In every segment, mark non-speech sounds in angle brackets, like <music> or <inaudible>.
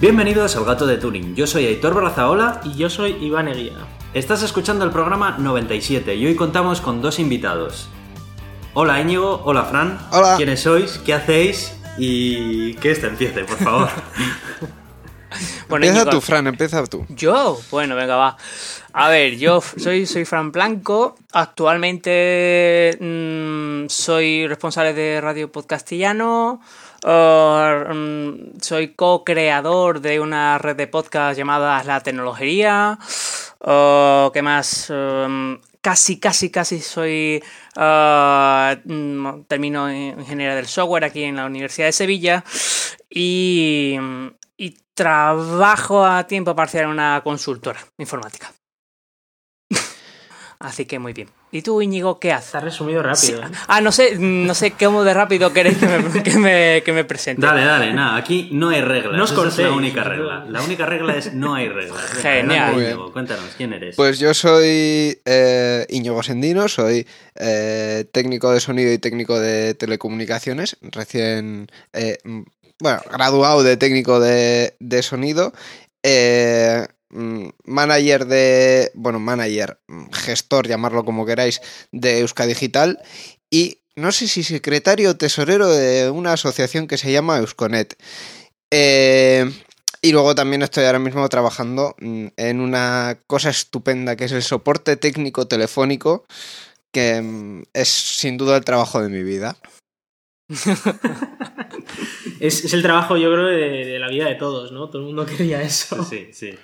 Bienvenidos al Gato de Turing. Yo soy Aitor Barrazaola Y yo soy Iván Eguía. Estás escuchando el programa 97 y hoy contamos con dos invitados. Hola Íñigo, hola Fran. Hola. ¿Quiénes sois? ¿Qué hacéis? Y que este empiece, por favor. <laughs> Bueno, empieza Íñigo, tú, Fran, empieza tú. ¿Yo? Bueno, venga, va. A ver, yo soy, soy Fran Blanco. Actualmente mm, soy responsable de Radio Podcastillano. Mm, soy co-creador de una red de podcast llamada La Tecnología. Uh, ¿Qué más? Um, casi, casi, casi soy. uh, mm, termino en ingeniería del software aquí en la Universidad de Sevilla. Y, y trabajo a tiempo parcial en una consultora informática. Así que muy bien. ¿Y tú, Íñigo, qué haces? Está resumido rápido. ¿eh? Ah, no sé, no sé cómo de rápido queréis que me, que me, que me presente. Dale, dale, nada, aquí no hay reglas. No os Esa es la única regla. La única regla es no hay reglas. Genial. Íñigo, cuéntanos, ¿quién eres? Pues yo soy eh, Íñigo Sendino, soy eh, técnico de sonido y técnico de telecomunicaciones, recién, eh, bueno, graduado de técnico de, de sonido, eh, manager de, bueno, manager, mm, gestor, llamarlo como queráis, de Euska Digital y no sé si secretario o tesorero de una asociación que se llama Euskonet. Eh, y luego también estoy ahora mismo trabajando mm, en una cosa estupenda que es el soporte técnico telefónico, que mm, es sin duda el trabajo de mi vida. <laughs> Es, es el trabajo, yo creo, de, de la vida de todos, ¿no? Todo el mundo quería eso. Sí, sí.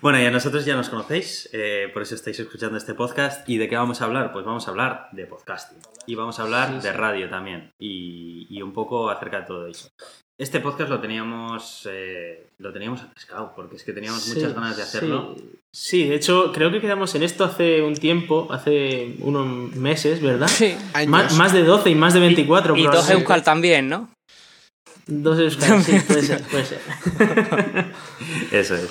Bueno, y a nosotros ya nos conocéis, eh, por eso estáis escuchando este podcast. ¿Y de qué vamos a hablar? Pues vamos a hablar de podcasting. Y vamos a hablar Sí, sí. de radio también. Y, y un poco acerca de todo eso. Este podcast lo teníamos eh, lo teníamos pescado, porque es que teníamos Sí, muchas ganas de hacerlo. Sí. Sí, de hecho, creo que quedamos en esto hace un tiempo, hace unos meses, ¿verdad? Sí. Más, más de 12 y más de 24. Y dos probablemente. Euskal también, ¿no? Dos Euskal, sí, puede ser, puede ser. <laughs> Eso es.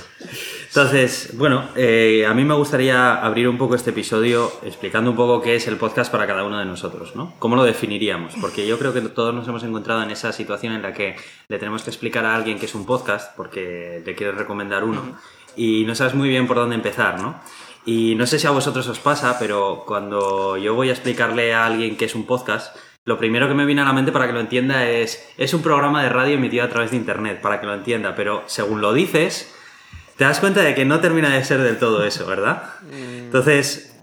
Entonces, bueno, eh, a mí me gustaría abrir un poco este episodio explicando un poco qué es el podcast para cada uno de nosotros, ¿no? ¿Cómo lo definiríamos? Porque yo creo que todos nos hemos encontrado en esa situación en la que le tenemos que explicar a alguien que es un podcast porque le quieres recomendar uno y no sabes muy bien por dónde empezar, ¿no? Y no sé si a vosotros os pasa, pero cuando yo voy a explicarle a alguien que es un podcast, lo primero que me viene a la mente para que lo entienda es, es un programa de radio emitido a través de Internet, para que lo entienda, pero según lo dices, te das cuenta de que no termina de ser del todo eso, ¿verdad? Entonces,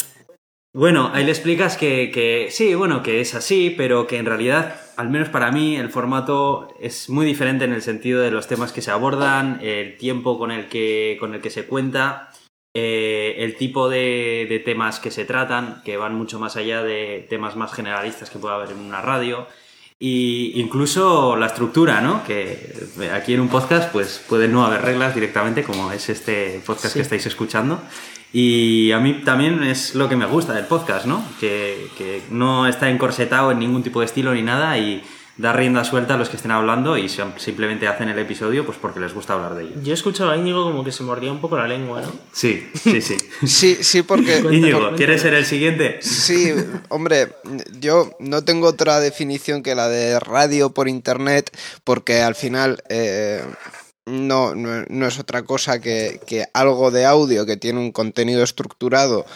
bueno, ahí le explicas que, que sí, bueno, que es así, pero que en realidad, al menos para mí, el formato es muy diferente en el sentido de los temas que se abordan, el tiempo con el que, con el que se cuenta, eh, el tipo de, de temas que se tratan, que van mucho más allá de temas más generalistas que pueda haber en una radio. Y incluso la estructura, ¿no? Que aquí en un podcast pues puede no haber reglas directamente, como es este podcast Sí. que estáis escuchando. Y a mí también es lo que me gusta del podcast, ¿no? Que, que no está encorsetado en ningún tipo de estilo ni nada y da rienda suelta a los que estén hablando y sim- simplemente hacen el episodio pues porque les gusta hablar de ello. Yo he escuchado a Íñigo como que se mordía un poco la lengua, ¿no? Sí, sí, sí. <laughs> Sí, sí, porque... <laughs> Íñigo. ¿quieres ser el siguiente? Sí, hombre, yo no tengo otra definición que la de radio por internet, porque al final eh, no, no, no es otra cosa que, que algo de audio que tiene un contenido estructurado,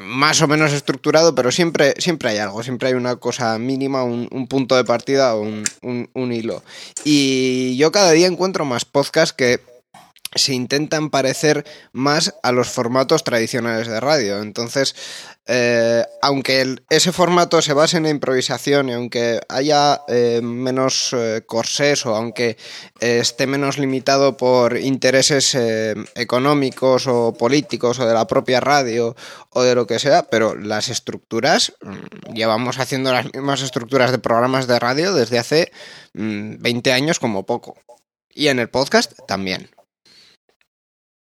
más o menos estructurado, pero siempre, siempre hay algo, siempre hay una cosa mínima, un, un punto de partida o un, un- un hilo. Y yo cada día encuentro más podcasts que se intentan parecer más a los formatos tradicionales de radio. Entonces, eh, aunque ese formato se base en la improvisación y aunque haya eh, menos eh, corsés o aunque eh, esté menos limitado por intereses económicos o políticos o de la propia radio o de lo que sea, pero las estructuras, mm, llevamos haciendo las mismas estructuras de programas de radio desde hace mm, 20 años como poco. Y en el podcast también.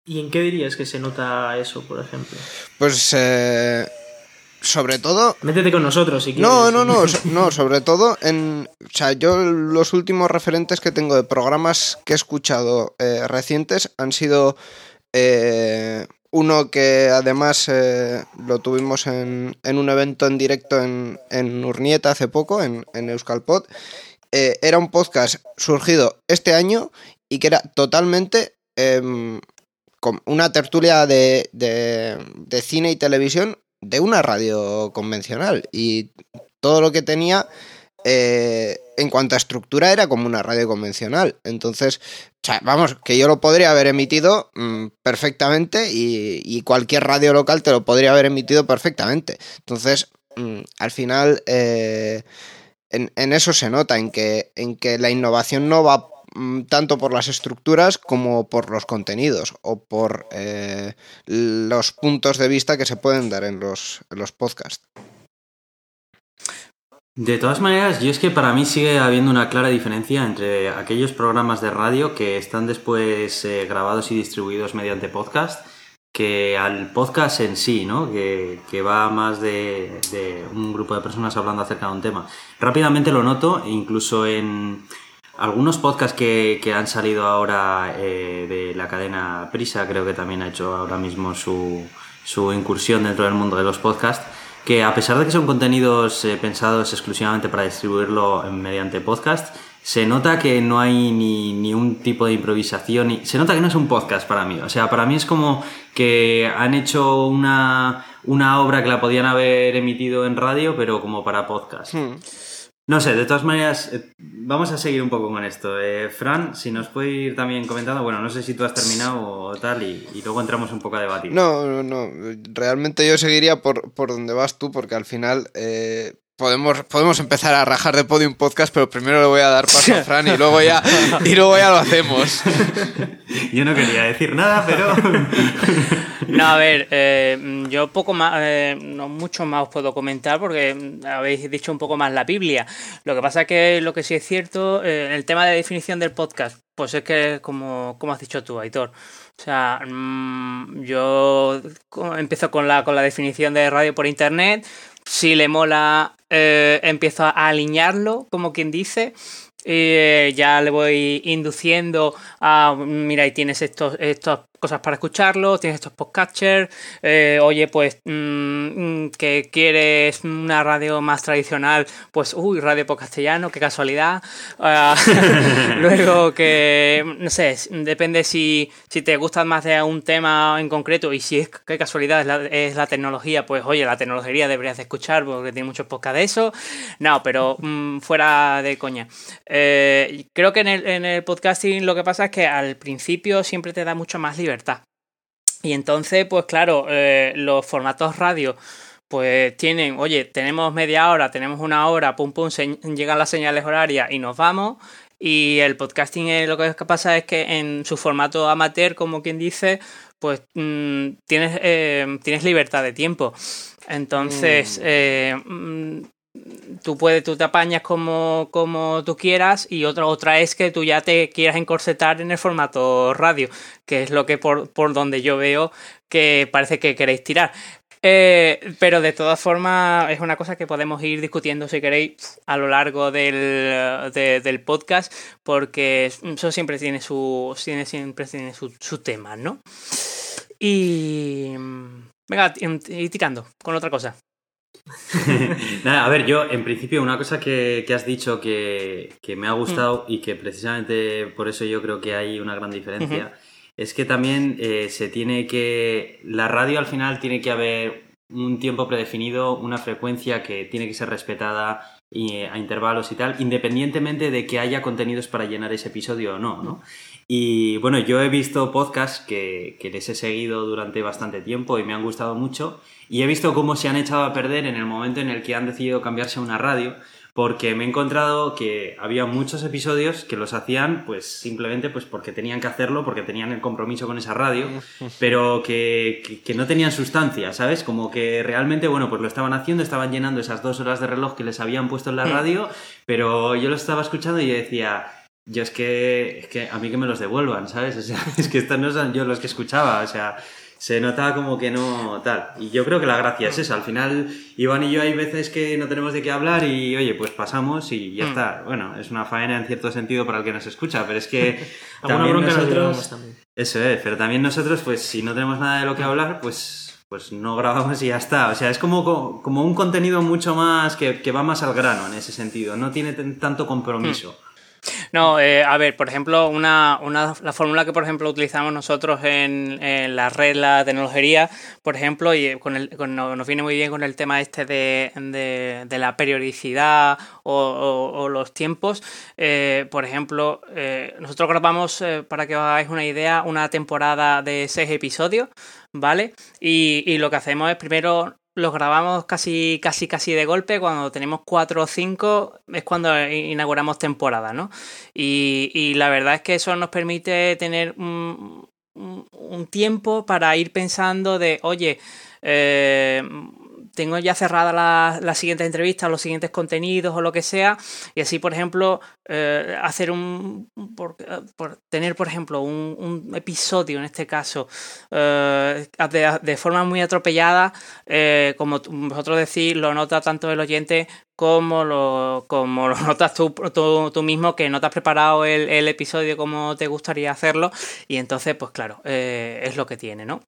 ¿Y en qué dirías que se nota eso, por ejemplo? Pues eh, sobre todo Métete con nosotros si quieres. No, no, no, <laughs> no, sobre todo en, o sea, yo los últimos referentes que tengo de programas que he escuchado eh, recientes han sido eh, uno que además eh, lo tuvimos en, en un evento en directo en, en Urnieta hace poco, en, en Euskalpod. Eh, era un podcast surgido este año y que era totalmente em, una tertulia de, de, cine y televisión de una radio convencional y todo lo que tenía eh, en cuanto a estructura era como una radio convencional. Entonces, vamos, que yo lo podría haber emitido mm, perfectamente y, cualquier radio local te lo podría haber emitido perfectamente. Entonces, mm, al final, eh, en, eso se nota, en que, en que la innovación no va tanto por las estructuras como por los contenidos o por eh, los puntos de vista que se pueden dar en los, los podcasts. De todas maneras, yo es que para mí sigue habiendo una clara diferencia entre aquellos programas de radio que están después eh, grabados y distribuidos mediante podcast que al podcast en sí, ¿no? Que, va más de, un grupo de personas hablando acerca de un tema. Rápidamente lo noto, incluso en algunos podcasts que, han salido ahora eh, de la cadena Prisa, creo que también ha hecho ahora mismo su, su incursión dentro del mundo de los podcasts que a pesar de que son contenidos eh, pensados exclusivamente para distribuirlo mediante podcast, se nota que no hay ni, un tipo de improvisación, y se nota que no es un podcast para mí. O sea, para mí es como que han hecho una, obra que la podían haber emitido en radio, pero como para podcast. Hmm. No sé, de todas maneras, eh, vamos a seguir un poco con esto. Eh, Fran, si nos puede ir también comentando, bueno, no sé si tú has terminado o tal, y, luego entramos un poco a debatir. No, no, no. Realmente yo seguiría por, por donde vas tú, porque al final eh, podemos, podemos empezar a rajar de Podium Podcast, pero primero le voy a dar paso a <laughs> Fran y luego ya, y luego ya lo hacemos. <laughs> Yo no quería decir nada, pero... <laughs> No, a ver, eh, yo poco más, eh, no mucho más os puedo comentar porque habéis dicho un poco más la Biblia. Lo que pasa es que lo que sí es cierto, eh, el tema de definición del podcast, pues es que como, como has dicho tú, Aitor. O sea, mm, yo empiezo con la, con la definición de radio por internet. Si le mola, empiezo a alinearlo, como quien dice. Y ya le voy induciendo a, mira, ahí tienes estos, estos cosas para escucharlo, tienes estos podcatchers, eh, oye, pues mm, que quieres una radio más tradicional, pues uy, radio podcastellano, qué casualidad. Ah, <laughs> luego que, no sé, depende si, si te gusta más de un tema en concreto y si es qué casualidad es la, es la tecnología, pues oye, la tecnología deberías de escuchar porque tiene muchos podcasts de eso. No, pero mm, fuera de coña. Eh, creo que en el, en el podcasting lo que pasa es que al principio siempre te da mucho más libertad y entonces, pues claro, eh, los formatos radio pues tienen, oye, tenemos media hora, tenemos una hora, pum pum, llegan las señales horarias y nos vamos. Y el podcasting eh, lo que pasa es que en su formato amateur, como quien dice, pues mm, tienes, eh, tienes libertad de tiempo. Entonces, mm. Mm, tú puedes, tú te apañas como, como tú quieras y otra, otra es que tú ya te quieras encorsetar en el formato radio, que es lo que por, por donde yo veo que parece que queréis tirar. Eh, pero de todas formas es una cosa que podemos ir discutiendo si queréis a lo largo del, del podcast porque eso siempre tiene su tiene, siempre tiene su, su tema, ¿no? Y venga, y tirando con otra cosa. <laughs> Nada, a ver, yo en principio una cosa que, has dicho que, me ha gustado y que precisamente por eso yo creo que hay una gran diferencia es que también eh, se tiene que... La radio al final tiene que haber un tiempo predefinido, una frecuencia que tiene que ser respetada eh, a intervalos y tal, independientemente de que haya contenidos para llenar ese episodio o no, ¿no? Y bueno, yo he visto podcasts que, que les he seguido durante bastante tiempo y me han gustado mucho y he visto cómo se han echado a perder en el momento en el que han decidido cambiarse a una radio, porque me he encontrado que había muchos episodios que los hacían pues simplemente pues porque tenían que hacerlo, porque tenían el compromiso con esa radio, <laughs> pero que, que, no tenían sustancia, ¿sabes? Como que realmente, bueno, pues lo estaban haciendo, estaban llenando esas dos horas de reloj que les habían puesto en la radio, pero yo lo estaba escuchando y decía... Yo es que, es que a mí que me los devuelvan, ¿sabes? O sea, <laughs> es que estos no son yo los que escuchaba, o sea, se nota como que no tal. Y yo creo que la gracia es esa. Al final, Iván y yo hay veces que no tenemos de qué hablar y, oye, pues pasamos y ya hmm. está. Bueno, es una faena en cierto sentido para el que nos escucha, pero es que <laughs> también nosotros... Eso es, pero también nosotros, pues si no tenemos nada de lo que hablar, pues, pues no grabamos y ya está. O sea, es como, como un contenido mucho más que, que va más al grano en ese sentido. No tiene tanto compromiso. No, eh, a ver, por ejemplo, una, una, la fórmula que, por ejemplo, utilizamos nosotros en, en la red, la tecnología, por ejemplo, y con el, con, nos viene muy bien con el tema este de, de, de la periodicidad o, o, o los tiempos. Eh, por ejemplo, eh, nosotros grabamos, eh, para que os hagáis una idea, una temporada de seis episodios, ¿vale? Y, y lo que hacemos es primero los grabamos casi, casi, casi de golpe. Cuando tenemos cuatro o cinco es cuando inauguramos temporada, ¿no? Y, y la verdad es que eso nos permite tener un, un, tiempo para ir pensando de, oye, eh, tengo ya cerrada la, la siguiente entrevista, los siguientes contenidos o lo que sea, y así, por ejemplo, eh, hacer un. Por, tener, por ejemplo, un, episodio, en este caso, eh, de, forma muy atropellada, eh, como vosotros decís, lo nota tanto el oyente como lo, como lo <laughs> notas tú, tú, tú, mismo, que no te has preparado el, el, episodio como te gustaría hacerlo, y entonces, pues claro, es lo que tiene, ¿no?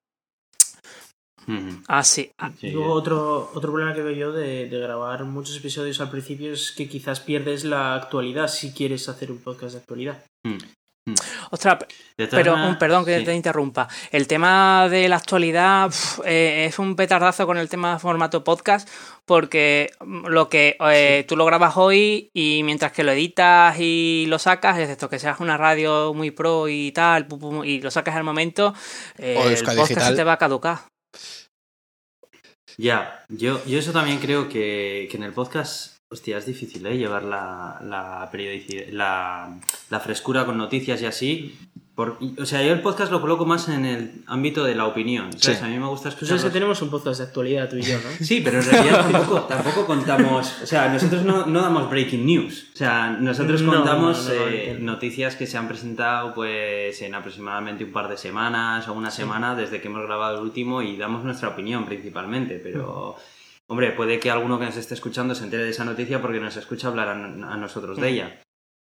Ah, sí. sí. Luego otro, otro problema que veo yo de, de, grabar muchos episodios al principio es que quizás pierdes la actualidad si quieres hacer un podcast de actualidad. Mm. Mm. Ostras, pero un perdón que sí. te interrumpa. El tema de la actualidad eh, es un petardazo con el tema de formato podcast, porque lo que eh, sí. tú lo grabas hoy y mientras que lo editas y lo sacas, excepto que seas una radio muy pro y tal, y lo sacas al momento, eh, el podcast digital. se te va a caducar. Ya, yo, yo eso también creo que, que en el podcast Hostia, es difícil, ¿eh? Llevar la, la la, la, frescura con noticias y así. Por, o sea, yo el podcast lo coloco más en el ámbito de la opinión. ¿sabes? Sí. A mí me gusta escuchar. Pues tenemos un podcast de actualidad tú y yo, ¿no? <laughs> Sí, pero en realidad tampoco, tampoco contamos. O sea, nosotros no, no, damos breaking news. O sea, nosotros contamos no, no, eh, noticias que se han presentado pues en aproximadamente un par de semanas o una semana desde que hemos grabado el último y damos nuestra opinión principalmente, pero. Hombre, puede que alguno que nos esté escuchando se entere de esa noticia porque nos escucha hablar a, a nosotros de ella.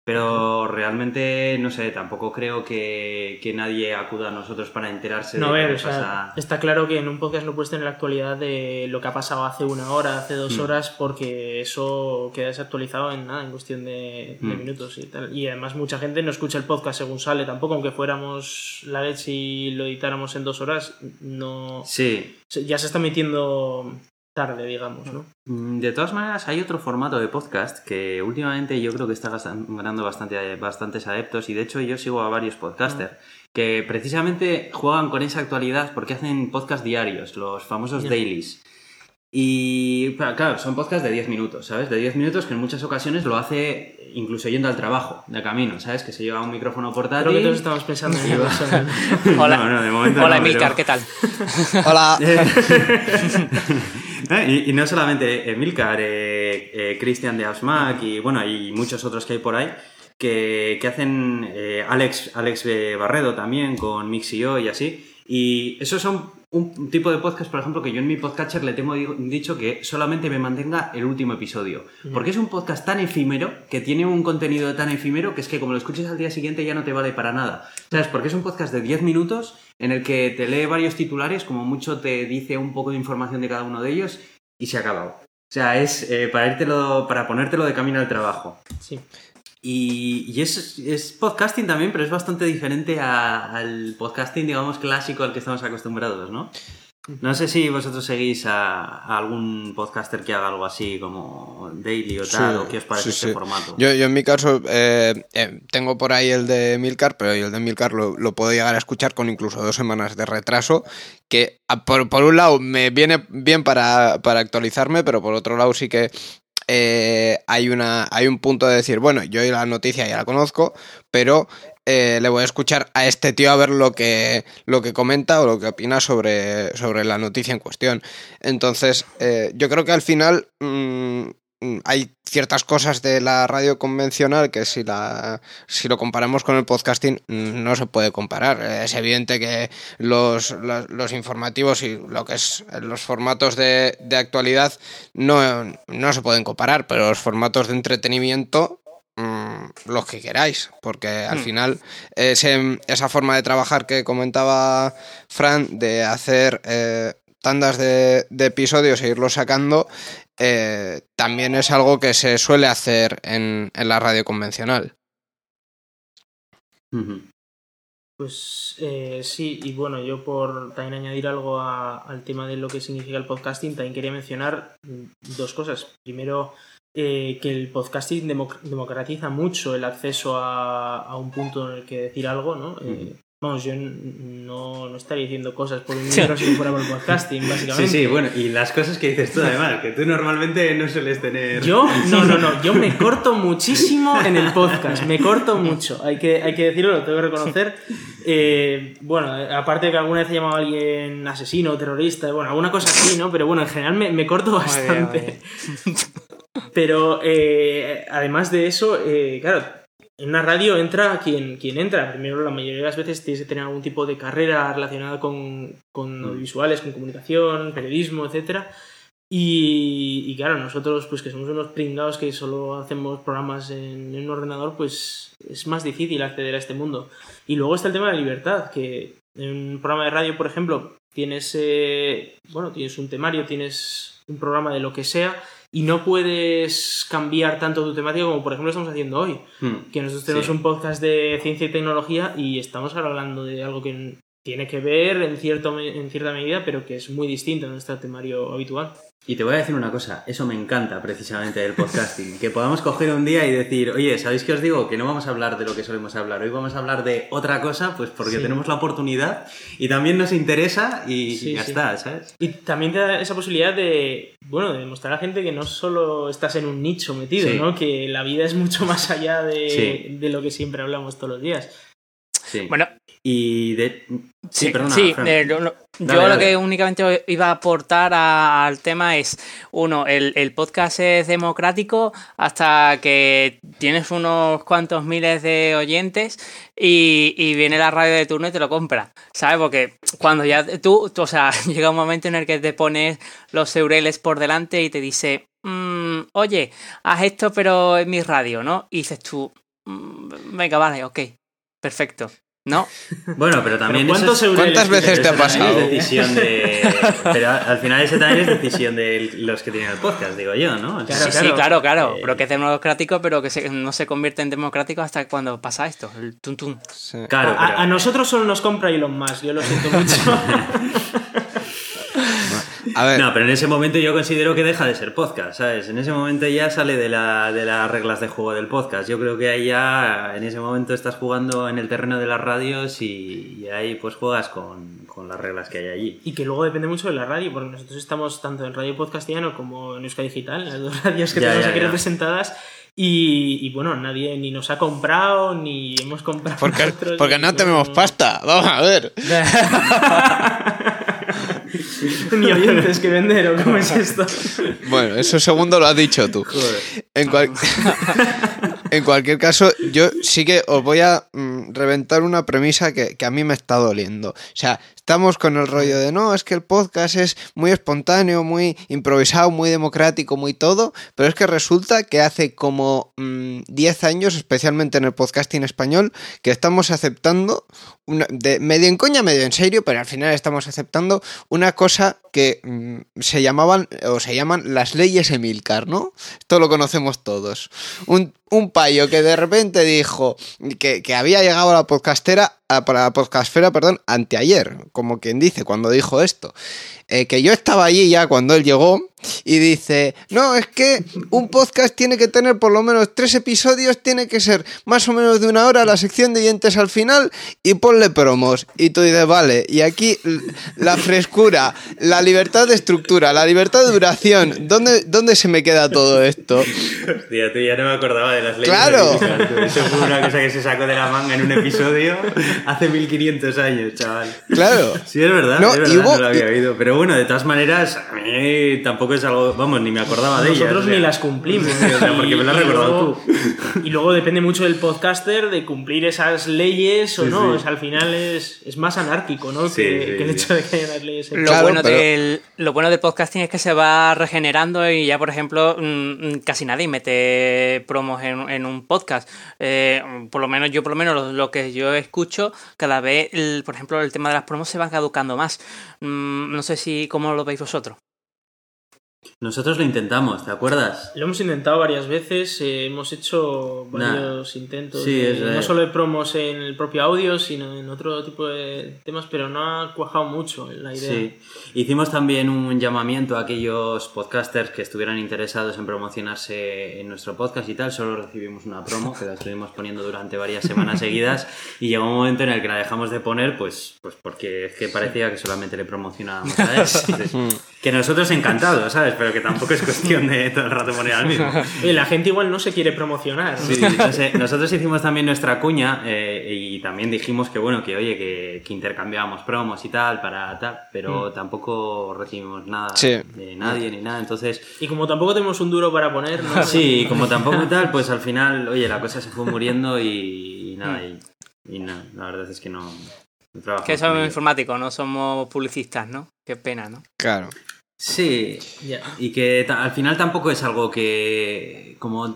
Pero realmente, no sé, tampoco creo que, que, nadie acuda a nosotros para enterarse no, de ver, o sea, Está claro que en un podcast no puedes tener la actualidad de lo que ha pasado hace una hora, hace dos mm. horas, porque eso queda desactualizado en nada, en cuestión de, mm. de, minutos y tal. Y además mucha gente no escucha el podcast según sale tampoco, aunque fuéramos la vez si lo editáramos en dos horas, no... Sí. Ya se está metiendo tarde, digamos, ¿no? Mm, de todas maneras, hay otro formato de podcast que últimamente yo creo que está ganando bastante, bastantes adeptos y de hecho yo sigo a varios podcasters mm. que precisamente juegan con esa actualidad porque hacen podcast diarios, los famosos yeah. dailies. Y claro, son podcasts de 10 minutos, ¿sabes? De 10 minutos que en muchas ocasiones lo hace incluso yendo al trabajo, de camino, ¿sabes? Que se lleva un micrófono portátil. Creo que todos estamos pensando en. Hola, <laughs> no, no, de momento Hola no, Emilcar, pero... ¿qué tal? Hola. <laughs> <laughs> y, y, no solamente Emilcar, eh, eh, Cristian de Ausmac y bueno, hay muchos otros que hay por ahí. Que, que hacen eh, Alex, Alex Barredo también con Mixio y así. Y esos son un tipo de podcast, por ejemplo, que yo en mi podcatcher le tengo dicho que solamente me mantenga el último episodio. Porque es un podcast tan efímero, que tiene un contenido tan efímero, que es que como lo escuches al día siguiente ya no te vale para nada. ¿Sabes? Porque es un podcast de 10 minutos en el que te lee varios titulares, como mucho te dice un poco de información de cada uno de ellos y se ha acabado. O sea, es eh, para, irtelo, para ponértelo de camino al trabajo. Sí. Y, y es, es, podcasting también, pero es bastante diferente a, al podcasting, digamos, clásico al que estamos acostumbrados, ¿no? No sé si vosotros seguís a, a, algún podcaster que haga algo así como daily o tal, sí, o qué os parece sí, este sí. formato. Yo, yo, en mi caso eh, eh, tengo por ahí el de Milcar, pero yo el de Milcar lo, lo, puedo llegar a escuchar con incluso dos semanas de retraso, que por, por un lado me viene bien para, para actualizarme, pero por otro lado sí que eh, hay, una, hay un punto de decir, bueno, yo la noticia ya la conozco, pero eh, le voy a escuchar a este tío a ver lo que, lo que comenta o lo que opina sobre, sobre la noticia en cuestión. Entonces, eh, yo creo que al final mmm, hay ciertas cosas de la radio convencional que si, la, si lo comparamos con el podcasting no se puede comparar. Es evidente que los, los, los informativos y lo que es los formatos de, de actualidad no, no, se pueden comparar, pero los formatos de entretenimiento mmm, los que queráis, porque al mm. final ese, esa forma de trabajar que comentaba Fran, de hacer eh, tandas de, de, episodios e irlos sacando, eh, también es algo que se suele hacer en, en la radio convencional. Pues eh, sí, y bueno, yo por también añadir algo a- al tema de lo que significa el podcasting, también quería mencionar dos cosas. Primero, eh, que el podcasting democ- democratiza mucho el acceso a, a un punto en el que decir algo, ¿no? Eh, vamos, yo no, no estaría diciendo cosas por un micro si fuera por el podcasting, Sí, básicamente. sí, bueno, y las cosas que dices tú además, que tú normalmente no sueles tener... Yo, no, no, no, yo me <laughs> corto muchísimo en el podcast, me corto mucho, hay que, hay que decirlo, lo tengo que reconocer. Eh, bueno, aparte de que alguna vez he llamado a alguien asesino, terrorista, bueno, alguna cosa así, ¿no? Pero bueno, en general me, me corto Muy bien, bastante. Pero eh, además de eso, eh, claro, en una radio entra quien, quien entra. Primero, la mayoría de las veces tienes que tener algún tipo de carrera relacionada con, con audiovisuales, con comunicación, periodismo, etcétera. Y, y claro, nosotros, pues que somos unos pringados que solo hacemos programas en, en un ordenador, pues es más difícil acceder a este mundo. Y luego está el tema de la libertad, que en un programa de radio, por ejemplo, tienes, eh, bueno, tienes un temario, tienes un programa de lo que sea, y no puedes cambiar tanto tu temática como, por ejemplo, estamos haciendo hoy. Hmm. Que nosotros tenemos Sí. un podcast de ciencia y tecnología y estamos ahora hablando de algo que tiene que ver en, cierto, en cierta medida, pero que es muy distinto a nuestro temario habitual. Y te voy a decir una cosa, eso me encanta precisamente del podcasting, que podamos coger un día y decir, oye, ¿sabéis qué os digo? Que no vamos a hablar de lo que solemos hablar, hoy vamos a hablar de otra cosa, pues porque Sí. tenemos la oportunidad y también nos interesa y, Sí, y ya sí. está, ¿sabes? Y también te da esa posibilidad de, bueno, de demostrar a la gente que no solo estás en un nicho metido, Sí. ¿no? Que la vida es mucho más allá de, Sí. de lo que siempre hablamos todos los días. Sí. Bueno, y de... Sí, Sí, perdona, sí, Fran. eh, lo- lo- Dale, yo lo que únicamente iba a aportar a- al tema es, uno, el, el podcast es democrático hasta que tienes unos cuantos miles de oyentes y, y viene la radio de turno y te lo compra, ¿sabes? Porque cuando ya tú, tú, o sea, <laughs> llega un momento en el que te pones los eureles por delante y te dice, "Mm, oye, haz esto pero en mi radio, ¿no? Y dices tú, "Mm, venga, vale, ok, perfecto, ¿no? Bueno, pero también Pero eso ¿cuántos es- ¿Cuántas veces te ha pasado? Es decisión de... Pero al final ese también es decisión de los que tienen el podcast, digo yo, ¿no? O sea, Claro, sí, sí, claro, claro, Eh, pero que es democrático, pero que se- no se convierte en democrático hasta cuando pasa esto, el tum tum. Sí. Claro, a, pero- a nosotros solo nos compra Elon Musk, yo lo siento <laughs> mucho. <laughs> A ver, No, pero en ese momento yo considero que deja de ser podcast, ¿sabes? En ese momento ya sale de, la, de las reglas de juego del podcast. Yo creo que ahí ya, en ese momento estás jugando en el terreno de las radios y, y ahí pues juegas con, con las reglas que hay allí. Y que luego depende mucho de la radio, porque nosotros estamos tanto en Radio Podcastiano como en Euska Digital, las dos radios que Ya, tenemos ya, aquí ya. representadas. Y, y, bueno, nadie ni nos ha comprado, ni hemos comprado. porque, nosotros, porque no tenemos pasta. Vamos a ver. <laughs> <laughs> <laughs> ni oyentes que vender, ¿o cómo es esto? Bueno, eso segundo lo has dicho tú. En, cual- <laughs> en cualquier caso, yo sí que os voy a mm, reventar una premisa que, que a mí me está doliendo. O sea, estamos con el rollo de no, es que el podcast es muy espontáneo, muy improvisado, muy democrático, muy todo, pero es que resulta que hace como mm, 10 años, especialmente en el podcasting español, que estamos aceptando, una, medio en coña, medio en serio, pero al final estamos aceptando una cosa que mm, se llamaban o se llaman las leyes Emilcar, ¿no? Esto lo conocemos todos. Un, un payo que de repente dijo que, que había llegado a la podcastera, a para la podcastfera, perdón, anteayer, como quien dice, cuando dijo esto. Eh, que yo estaba allí ya cuando él llegó y dice, no, es que un podcast tiene que tener por lo menos tres episodios, tiene que ser más o menos de una hora la sección de dientes al final y ponle promos. Y tú dices, vale, y aquí la frescura, la libertad de estructura, la libertad de duración, ¿dónde, dónde se me queda todo esto? Hostia, tú ya no me acordaba de las leyes. ¡Claro! de. Eso fue una cosa que se sacó de la manga en un episodio hace 1500 años, chaval. Claro. Sí, es verdad, No, es verdad, hubo- no lo había oído. Pero bueno, de todas maneras, a mí tampoco es algo, vamos, ni me acordaba de ellas. Nosotros o sea. ni las cumplimos. Sí, <laughs> o sea, porque me lo has recordado luego- Y luego depende mucho del podcaster de cumplir esas leyes o Sí, no. sí. O sea, al final es, es más anárquico, ¿no? Sí, que, sí, que el hecho de que haya unas leyes. Lo, Claro, bueno pero- del, lo bueno del podcasting es que se va regenerando y ya, por ejemplo, mm, casi nadie mete promos en, en un podcast. Eh, por lo menos yo, por lo menos lo, lo que yo escucho, cada vez, el- por ejemplo, el tema de las promos se va caducando más. Mm, no sé si cómo lo veis vosotros. Nosotros lo intentamos, ¿te acuerdas? Lo hemos intentado varias veces, eh, hemos hecho varios intentos, Sí, de- no solo de promos en el propio audio, sino en otro tipo de temas, pero no ha cuajado mucho la idea. Sí. Hicimos también un llamamiento a aquellos podcasters que estuvieran interesados en promocionarse en nuestro podcast y tal. Solo recibimos una promo que la estuvimos poniendo durante varias semanas <laughs> seguidas y llegó un momento en el que la dejamos de poner, pues, pues porque es que parecía que solamente le promocionábamos a él. <laughs> Entonces, que nosotros encantados, ¿sabes? Pero que tampoco es cuestión de todo el rato poner al mismo. <laughs> Oye, la gente igual no se quiere promocionar. ¿no? Sí, entonces, nosotros hicimos también nuestra cuña eh, y también dijimos que bueno, que oye, que, que intercambiábamos promos y tal para tal, pero tampoco recibimos nada Sí. de nadie ni nada, entonces Y como tampoco tenemos un duro para poner, ¿no? sí, como tampoco tal, pues al final, oye, la cosa se fue muriendo y, y nada, y, y nada, la verdad es que no, no trabajamos Que somos informáticos, no somos publicistas, ¿no? Qué pena, ¿no? Claro. Sí. Y que al final tampoco es algo que. como.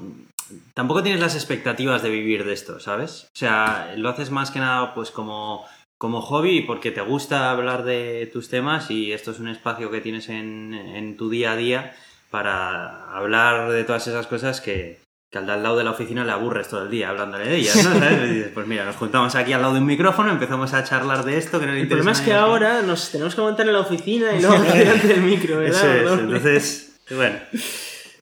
Tampoco tienes las expectativas de vivir de esto, ¿sabes? O sea, lo haces más que nada pues como, como hobby porque te gusta hablar de tus temas y esto es un espacio que tienes en, en tu día a día para hablar de todas esas cosas que, que al de al lado de la oficina le aburres todo el día hablándole de ellas, ¿no? <laughs> ¿Sabes? Y dices, pues mira, nos juntamos aquí al lado de un micrófono, empezamos a charlar de esto que no le El interesa problema es que nadie. ahora nos tenemos que aguantar en la oficina y <laughs> luego <laughs> delante del micro, ¿verdad? Eso es, Doble. entonces, bueno.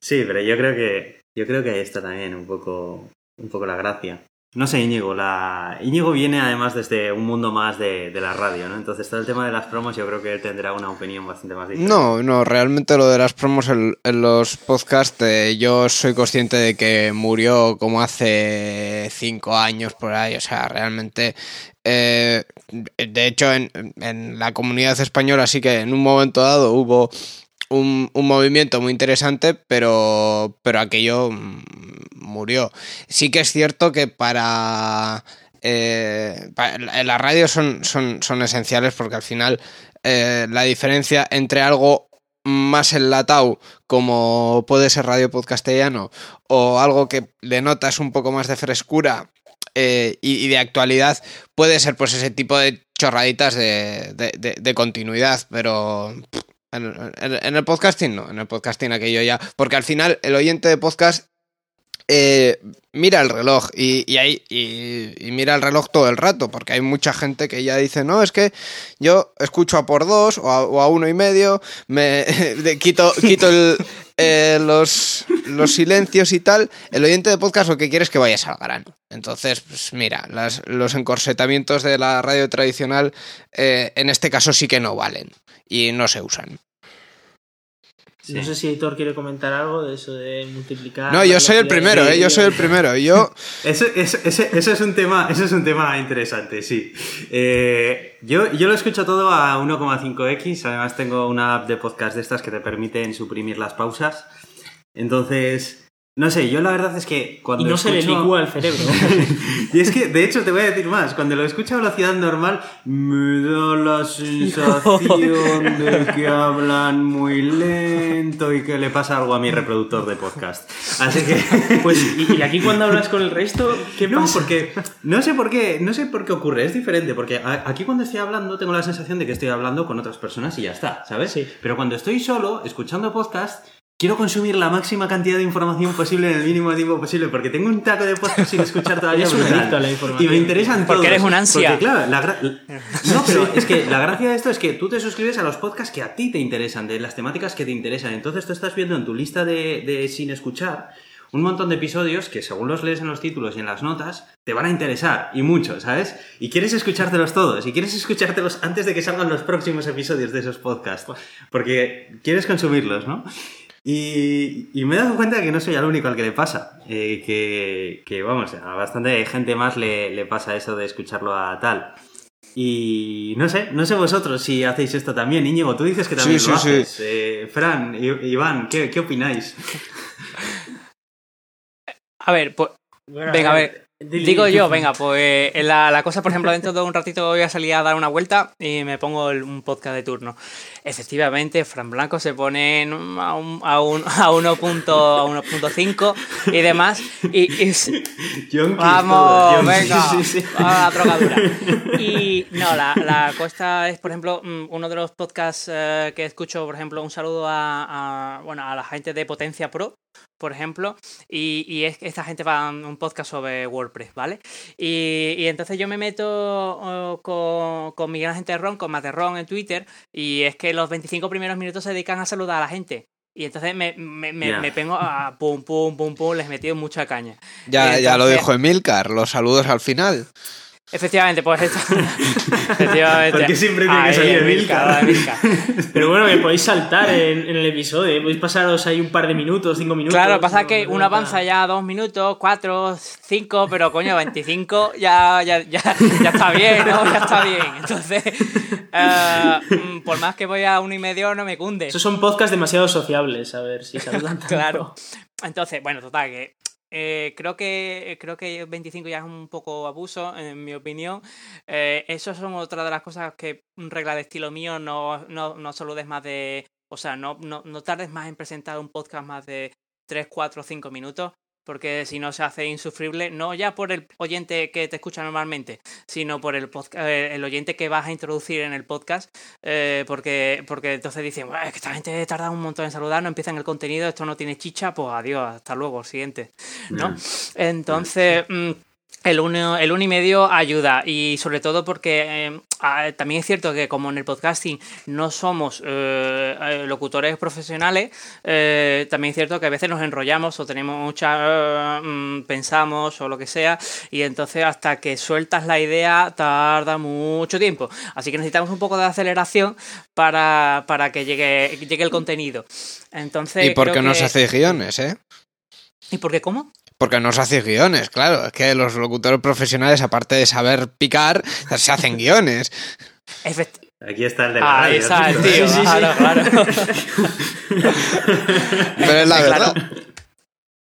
Sí, pero yo creo que yo creo que ahí está también un poco un poco la gracia. No sé, Íñigo, la... Íñigo viene además desde un mundo más de, de la radio, ¿no? Entonces todo el tema de las promos yo creo que él tendrá una opinión bastante más diferente. No, no, realmente lo de las promos en, los podcasts, eh, yo soy consciente de que murió como hace cinco años por ahí, o sea, realmente, eh, de hecho, en, en la comunidad española sí que en un momento dado hubo un, un movimiento muy interesante, pero, pero aquello mm, murió. Sí que es cierto que para... eh, pa- en la radio son, son, son esenciales porque al final eh, la diferencia entre algo más enlatado como puede ser Radio Podcastellano o algo que le notas un poco más de frescura eh, y, de actualidad puede ser pues ese tipo de chorraditas de, de- continuidad, pero en, el podcasting no, en el podcasting aquello ya, porque al final el oyente de podcast eh, mira el reloj y, y, mira el reloj todo el rato, porque hay mucha gente que ya dice, no, es que yo escucho a por dos o a, uno y medio, me <laughs> quito, quito el- eh, los, los silencios y tal. El oyente de podcast lo que quiere es que vayas al grano. Entonces, pues mira, las- los encorsetamientos de la radio tradicional eh, en este caso sí que no valen y no se usan. Sí. No sé si Editor quiere comentar algo de eso de multiplicar. No, yo soy el primero, eh, yo soy el primero. Yo Eso, eso, ese- eso es un tema, eso es un tema interesante, sí. Eh, yo, yo lo escucho todo a 1,5x, además tengo una app de podcast de estas que te permiten suprimir las pausas. Entonces, no sé, yo la verdad es que cuando Y no se le licúa el cerebro. <laughs> y es que, de hecho, te voy a decir más. Cuando lo escucho a velocidad normal, me da la sensación de que hablan muy lento y que le pasa algo a mi reproductor de podcast. Así que, <laughs> Pues, y, y aquí cuando hablas con el resto, ¿qué no, pasa? porque no sé por qué, no sé por qué ocurre, es diferente, porque aquí cuando estoy hablando tengo la sensación de que estoy hablando con otras personas y ya está, ¿sabes? Sí. Pero cuando estoy solo, escuchando podcast, quiero consumir la máxima cantidad de información posible en el mínimo tiempo posible, porque tengo un taco de podcast sin escuchar todavía <laughs> un brutal. Y me interesan Porque todos. eres un ansia. Porque, claro, la gra- No, pero <laughs> es que la gracia de esto es que tú te suscribes a los podcasts que a ti te interesan, de las temáticas que te interesan. Entonces tú estás viendo en tu lista de, de sin escuchar un montón de episodios que según los lees en los títulos y en las notas, te van a interesar, y mucho, ¿sabes? Y quieres escuchártelos todos, y quieres escuchártelos antes de que salgan los próximos episodios de esos podcasts, porque quieres consumirlos, ¿no? Y, y me he dado cuenta que no soy el único al que le pasa, eh, que, que, vamos, a bastante gente más le, le pasa eso de escucharlo a tal. Y no sé, no sé vosotros si hacéis esto también. Íñigo, tú dices que también Sí, lo sí, sí. haces. Eh, Fran, Iván, ¿qué, qué opináis? A ver, pues. Bueno, Venga, a ver. Digo yo, venga, pues la, la, cosa, por ejemplo, dentro de un ratito voy a salir a dar una vuelta y me pongo un podcast de turno. Efectivamente, Fran Blanco se pone a, un, a, un, a 1.5 y demás. Y, vamos, venga, a la drogadura. Y no, la, la cuesta es, por ejemplo, mm, uno de los podcasts eh, que escucho, por ejemplo, un saludo a, a, bueno, a la gente de Potencia Pro, por ejemplo, y, y es, esta gente va a un podcast sobre WordPress, ¿vale? Y, y entonces yo me meto oh, con, con mi gran gente de Ron, con Materron en Twitter, y es que los 25 primeros minutos se dedican a saludar a la gente. Y entonces me, me, me, yeah. me pego a pum, pum, pum, pum, les he metido mucha caña. Ya, entonces, ya lo dijo Emilcar, los saludos al final. Efectivamente, pues esto. <laughs> Efectivamente. Porque siempre tiene que salir Emilcar. Pero bueno, que podéis saltar en, en, el episodio, ¿eh? podéis pasaros ahí un par de minutos, cinco minutos. Claro, pasa que uno avanza ya dos minutos, cuatro, cinco, pero coño, 25 ya, ya, ya, ya está bien, ¿no? Ya está bien. Entonces, uh, por más que voy a uno y medio, no me cunde. Esos son podcasts demasiado sociables, a ver si saludan. claro. Entonces, bueno, total, que eh, creo que creo que 25 ya es un poco abuso, en mi opinión. Eh, son otra de las cosas que regla de estilo mío, no, no, no saludes más de. O sea, no, no, no tardes más en presentar un podcast más de 3, 4, 5 minutos porque si no se hace insufrible, no ya por el oyente que te escucha normalmente, sino por el, podcast, eh, el oyente que vas a introducir en el podcast, eh, porque, porque entonces dicen, es que esta gente tarda un montón en saludar, no empiezan el contenido, esto no tiene chicha, pues adiós, hasta luego, siguiente, ¿no? Entonces... Mm, el uno, el uno y medio ayuda y sobre todo porque eh, también es cierto que como en el podcasting no somos eh, locutores profesionales, eh, también es cierto que a veces nos enrollamos o tenemos mucha, mm, pensamos o lo que sea y entonces hasta que sueltas la idea tarda mucho tiempo. Así que necesitamos un poco de aceleración para, para que llegue, llegue el contenido. Entonces, ¿Y por qué no se hace guiones, eh? ¿Y por qué cómo? Porque no se hace guiones, claro. Es que los locutores profesionales, aparte de saber picar, se hacen guiones. Efect Aquí está el de la ah, radio. Está el tío, sí, sí, claro, claro. Pero es la verdad.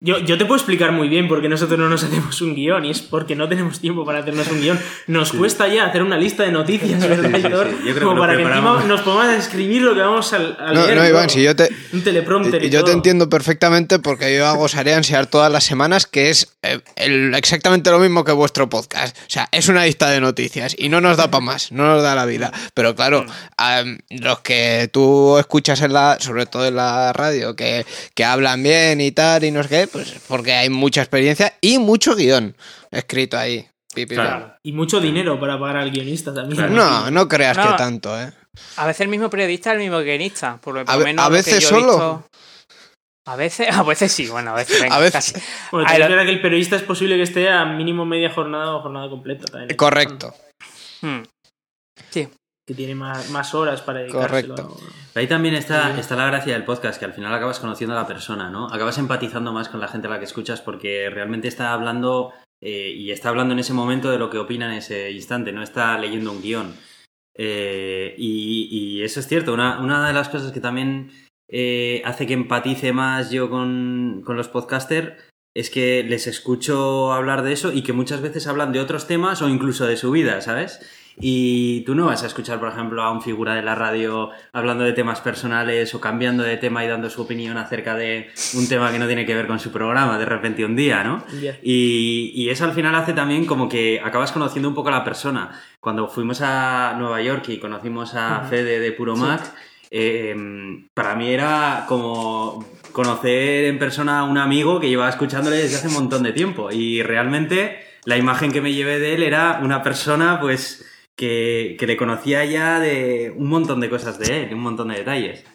Yo, yo, te puedo explicar muy bien por qué nosotros no nos hacemos un guion y es porque no tenemos tiempo para hacernos un guion. Nos sí. cuesta ya hacer una lista de noticias, ¿verdad, sí, sí, Como que para que encima nos podamos escribir lo que vamos a, a no, leer. No, Iván, si yo te, un teleprompter y yo todo. te entiendo perfectamente porque yo hago Sarea Ansiar todas las semanas, que es eh, el, exactamente lo mismo que vuestro podcast. O sea, es una lista de noticias y no nos da para más, no nos da la vida. Pero claro, um, los que tú escuchas en la, sobre todo en la radio, que, que hablan bien y tal y no sé qué, pues porque hay mucha experiencia y mucho guion escrito ahí. Claro. Y mucho dinero para pagar al guionista también. No, no creas no, que tanto, ¿eh? A veces el mismo periodista es el mismo guionista. Por lo a, menos a veces solo. Visto... A veces, <laughs> a veces sí, bueno, a veces. Venga, a veces. Casi. Bueno, lo... que el periodista es posible que esté a mínimo media jornada o jornada completa. También. Correcto. Hmm. Sí. Que tiene más, más horas para dedicárselo. Correcto. Ahí también está, está la gracia del podcast, que al final acabas conociendo a la persona, ¿no? Acabas empatizando más con la gente a la que escuchas porque realmente está hablando eh, y está hablando en ese momento de lo que opina en ese instante, no está leyendo un guion. Eh, y, y, eso es cierto, una, una, de las cosas que también eh, hace que empatice más yo con, con los podcasters es que les escucho hablar de eso y que muchas veces hablan de otros temas o incluso de su vida, ¿sabes? Y tú no vas a escuchar, por ejemplo, a un figura de la radio hablando de temas personales o cambiando de tema y dando su opinión acerca de un tema que no tiene que ver con su programa de repente un día, ¿no? Yeah. Y, y, eso al final hace también como que acabas conociendo un poco a la persona. Cuando fuimos a Nueva York y conocimos a uh -huh. Fede de Puro Mac, sí. eh, para mí era como conocer en persona a un amigo que llevaba escuchándole desde hace un montón de tiempo. Y realmente la imagen que me llevé de él era una persona, pues que, que, le conocía ya de un montón de cosas de él, un montón de detalles.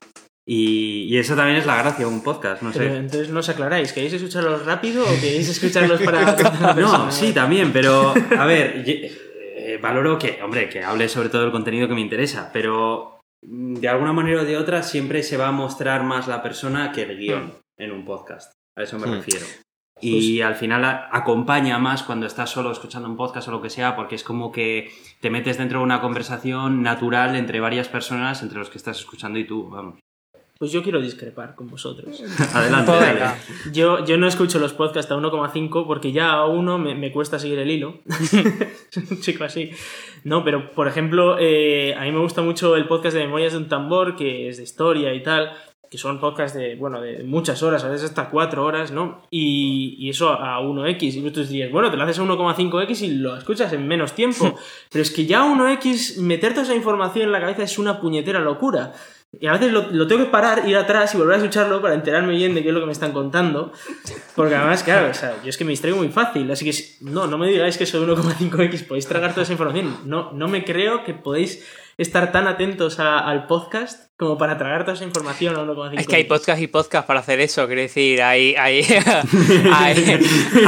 Y, y, eso también es la gracia de un podcast, no sé. Pero entonces no os aclaráis, ¿queréis escucharlos rápido o queréis escucharlos para... <laughs> no, sí, también, pero a ver, eh, valoro que, hombre, que hable sobre todo el contenido que me interesa, pero de alguna manera o de otra siempre se va a mostrar más la persona que el guion mm. en un podcast. A eso me mm. refiero. Y pues... al final acompaña más cuando estás solo escuchando un podcast o lo que sea, porque es como que te metes dentro de una conversación natural entre varias personas, entre los que estás escuchando y tú, vamos. Pues yo quiero discrepar con vosotros. <laughs> Adelante, Pues dale. Yo, yo no escucho los podcasts a 1,5 porque ya a uno me, me cuesta seguir el hilo. <laughs> Un chico así. No, pero por ejemplo, eh, a mí me gusta mucho el podcast de Memorias de un Tambor, que es de historia y tal, que son podcasts de, bueno, de muchas horas, a veces hasta 4 horas, ¿no? Y, y eso a 1x. Y tú dirías, bueno, te lo haces a 1,5x y lo escuchas en menos tiempo. <laughs> pero es que ya a 1x, meter toda esa información en la cabeza es una puñetera locura. Y a veces lo, lo tengo que parar, ir atrás y volver a escucharlo para enterarme bien de qué es lo que me están contando. Porque además, claro, o sea, yo es que me distraigo muy fácil. Así que no, no me digáis que soy 1,5x, podéis tragar toda esa información. No, no me creo que podéis estar tan atentos a- al podcast como para tragar toda esa información 1,5x. Es que hay podcast y podcast para hacer eso, quiero decir, hay, hay, <laughs> hay,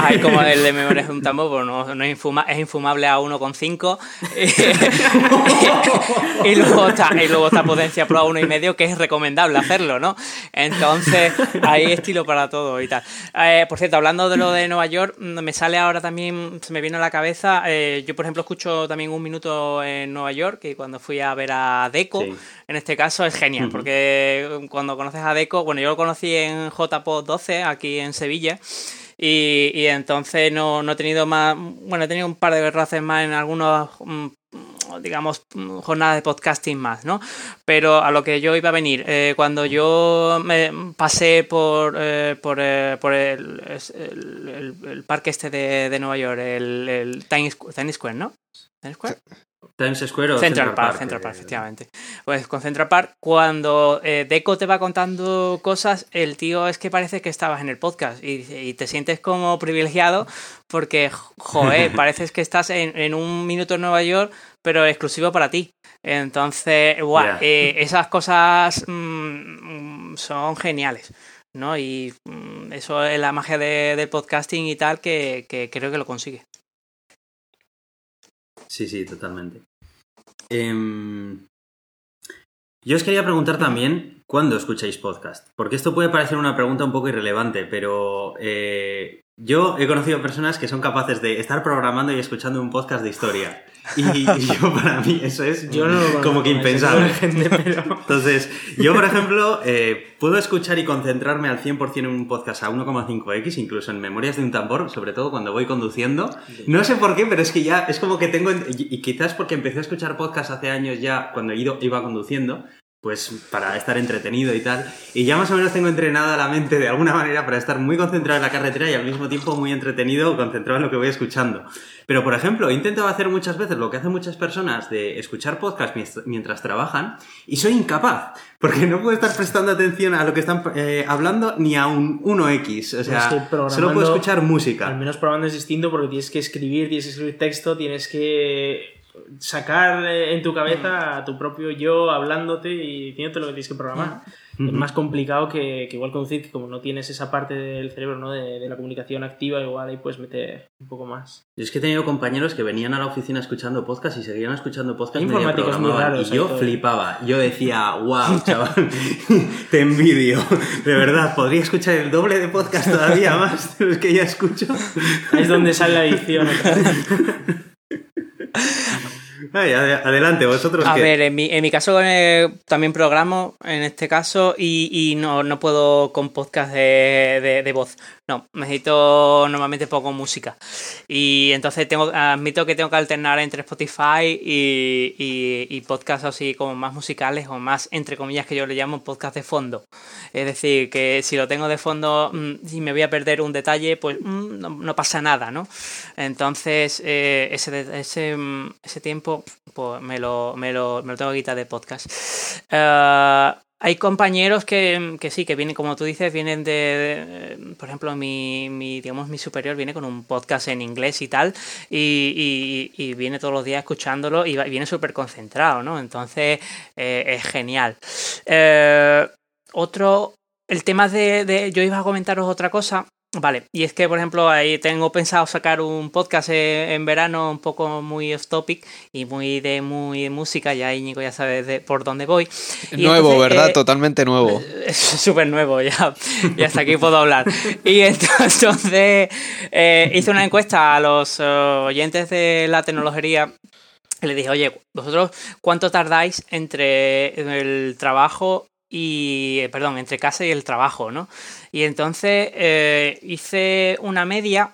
hay como el de Memorias de un tambor, pues no, no es, infuma- es infumable a 1,5 <laughs> y, luego está, y luego está Potencia Pro a 1,5 que es recomendable hacerlo, ¿no? Entonces, hay estilo para todo y tal. Eh, por cierto, hablando de lo de Nueva York, mm, me sale ahora también, se me viene a la cabeza, eh, yo por ejemplo escucho también un minuto en Nueva York, que cuando fui a ver a Deco, Sí. En este caso es genial, porque cuando conoces a Deco, bueno, yo lo conocí en JPod 12, aquí en Sevilla, y, y entonces no, no he tenido más, bueno, he tenido un par de races más en algunos, mm, digamos, mm, jornadas de podcasting más, ¿no? Pero a lo que yo iba a venir, eh, cuando yo me pasé por, eh, por, eh, por el, el- parque este de, de Nueva York, el, el Times Square, ¿no? ¿Times Square? Times Square o Central, Park, Central eh, Park, efectivamente. Pues con Central Park, cuando eh, Deco te va contando cosas, el tío es que parece que estabas en el podcast y, y te sientes como privilegiado porque, joder, <laughs> pareces que estás en, en un minuto en Nueva York, pero exclusivo para ti. Entonces, Ya. eh, esas cosas mm, son geniales. ¿no? Y mm, eso es la magia de- del podcasting y tal que, que creo que lo consigue. Sí, sí, totalmente. Em, yo os quería preguntar también cuándo escucháis podcast, porque esto puede parecer una pregunta un poco irrelevante, pero eh, yo he conocido personas que son capaces de estar programando y escuchando un podcast de historia. Y, yo para mí eso es Yo no lo como que impensable. gente, pero- Entonces, yo, por ejemplo, eh, puedo escuchar y concentrarme al 100% en un podcast a 1,5x, incluso en Memorias de un tambor, sobre todo cuando voy conduciendo. No sé por qué, pero es que ya es como que tengo... Y quizás porque empecé a escuchar podcast hace años ya, cuando iba conduciendo, pues para estar entretenido y tal. Y ya más o menos tengo entrenada la mente de alguna manera para estar muy concentrado en la carretera y al mismo tiempo muy entretenido, concentrado en lo que voy escuchando. Pero, por ejemplo, he intentado hacer muchas veces lo que hacen muchas personas de escuchar podcast mientras- trabajan y soy incapaz, porque no puedo estar prestando atención a lo que están eh, hablando ni a un 1X. O sea, solo puedo escuchar Al música. menos programando es distinto porque tienes que escribir, tienes que escribir texto, tienes que sacar eh, en tu cabeza a tu propio yo hablándote y diciéndote lo que tienes que programar. Es más complicado que, que igual conducir, que como no tienes esa parte del cerebro ¿no? de, de la comunicación activa, igual ahí puedes meter un poco más. Yo es que he tenido compañeros que venían a la oficina escuchando podcast y seguían escuchando podcast informáticos muy raros y yo flipaba. Yo decía, <laughs> wow, chaval, <laughs> te envidio. De verdad, podría escuchar el doble de podcast todavía más de los que ya escucho. Es donde sale la edición. <laughs> Ay, adelante, vosotros A ver, en mi, en mi caso eh, también programo en este caso y, y no, no puedo con podcast de, de- de voz. No, necesito normalmente poco música. Y entonces tengo, admito que tengo que alternar entre Spotify y, y, y podcasts así como más musicales o más, entre comillas, que yo le llamo podcast de fondo. Es decir, que si lo tengo de fondo mm, y me voy a perder un detalle, pues mm, no, no pasa nada, ¿no? Entonces, eh, ese, ese, mm, ese tiempo pues me lo, me, lo, me lo tengo que quitar de podcast. Eh, hay compañeros que, que sí, que vienen, como tú dices, vienen de, por ejemplo, mi, digamos, mi superior viene con un podcast en inglés y tal, y, viene todos los días escuchándolo y viene súper concentrado, ¿no? Entonces, eh, es genial. Eh, otro, el tema de- yo iba a comentaros otra cosa. Vale, y es que, por ejemplo, ahí tengo pensado sacar un podcast eh, en verano un poco muy off topic y muy de muy de música, ya Íñigo ya sabe de, por dónde voy. Y nuevo, entonces, ¿verdad? eh, Totalmente nuevo. <laughs> es súper nuevo, ya, y hasta aquí puedo hablar. Y <laughs> entonces eh, hice una encuesta a los eh, oyentes de la tecnología y le dije, oye, vosotros, ¿cuánto tardáis entre el trabajo y, eh, perdón, entre casa y el trabajo, ¿no? Y entonces eh, hice una media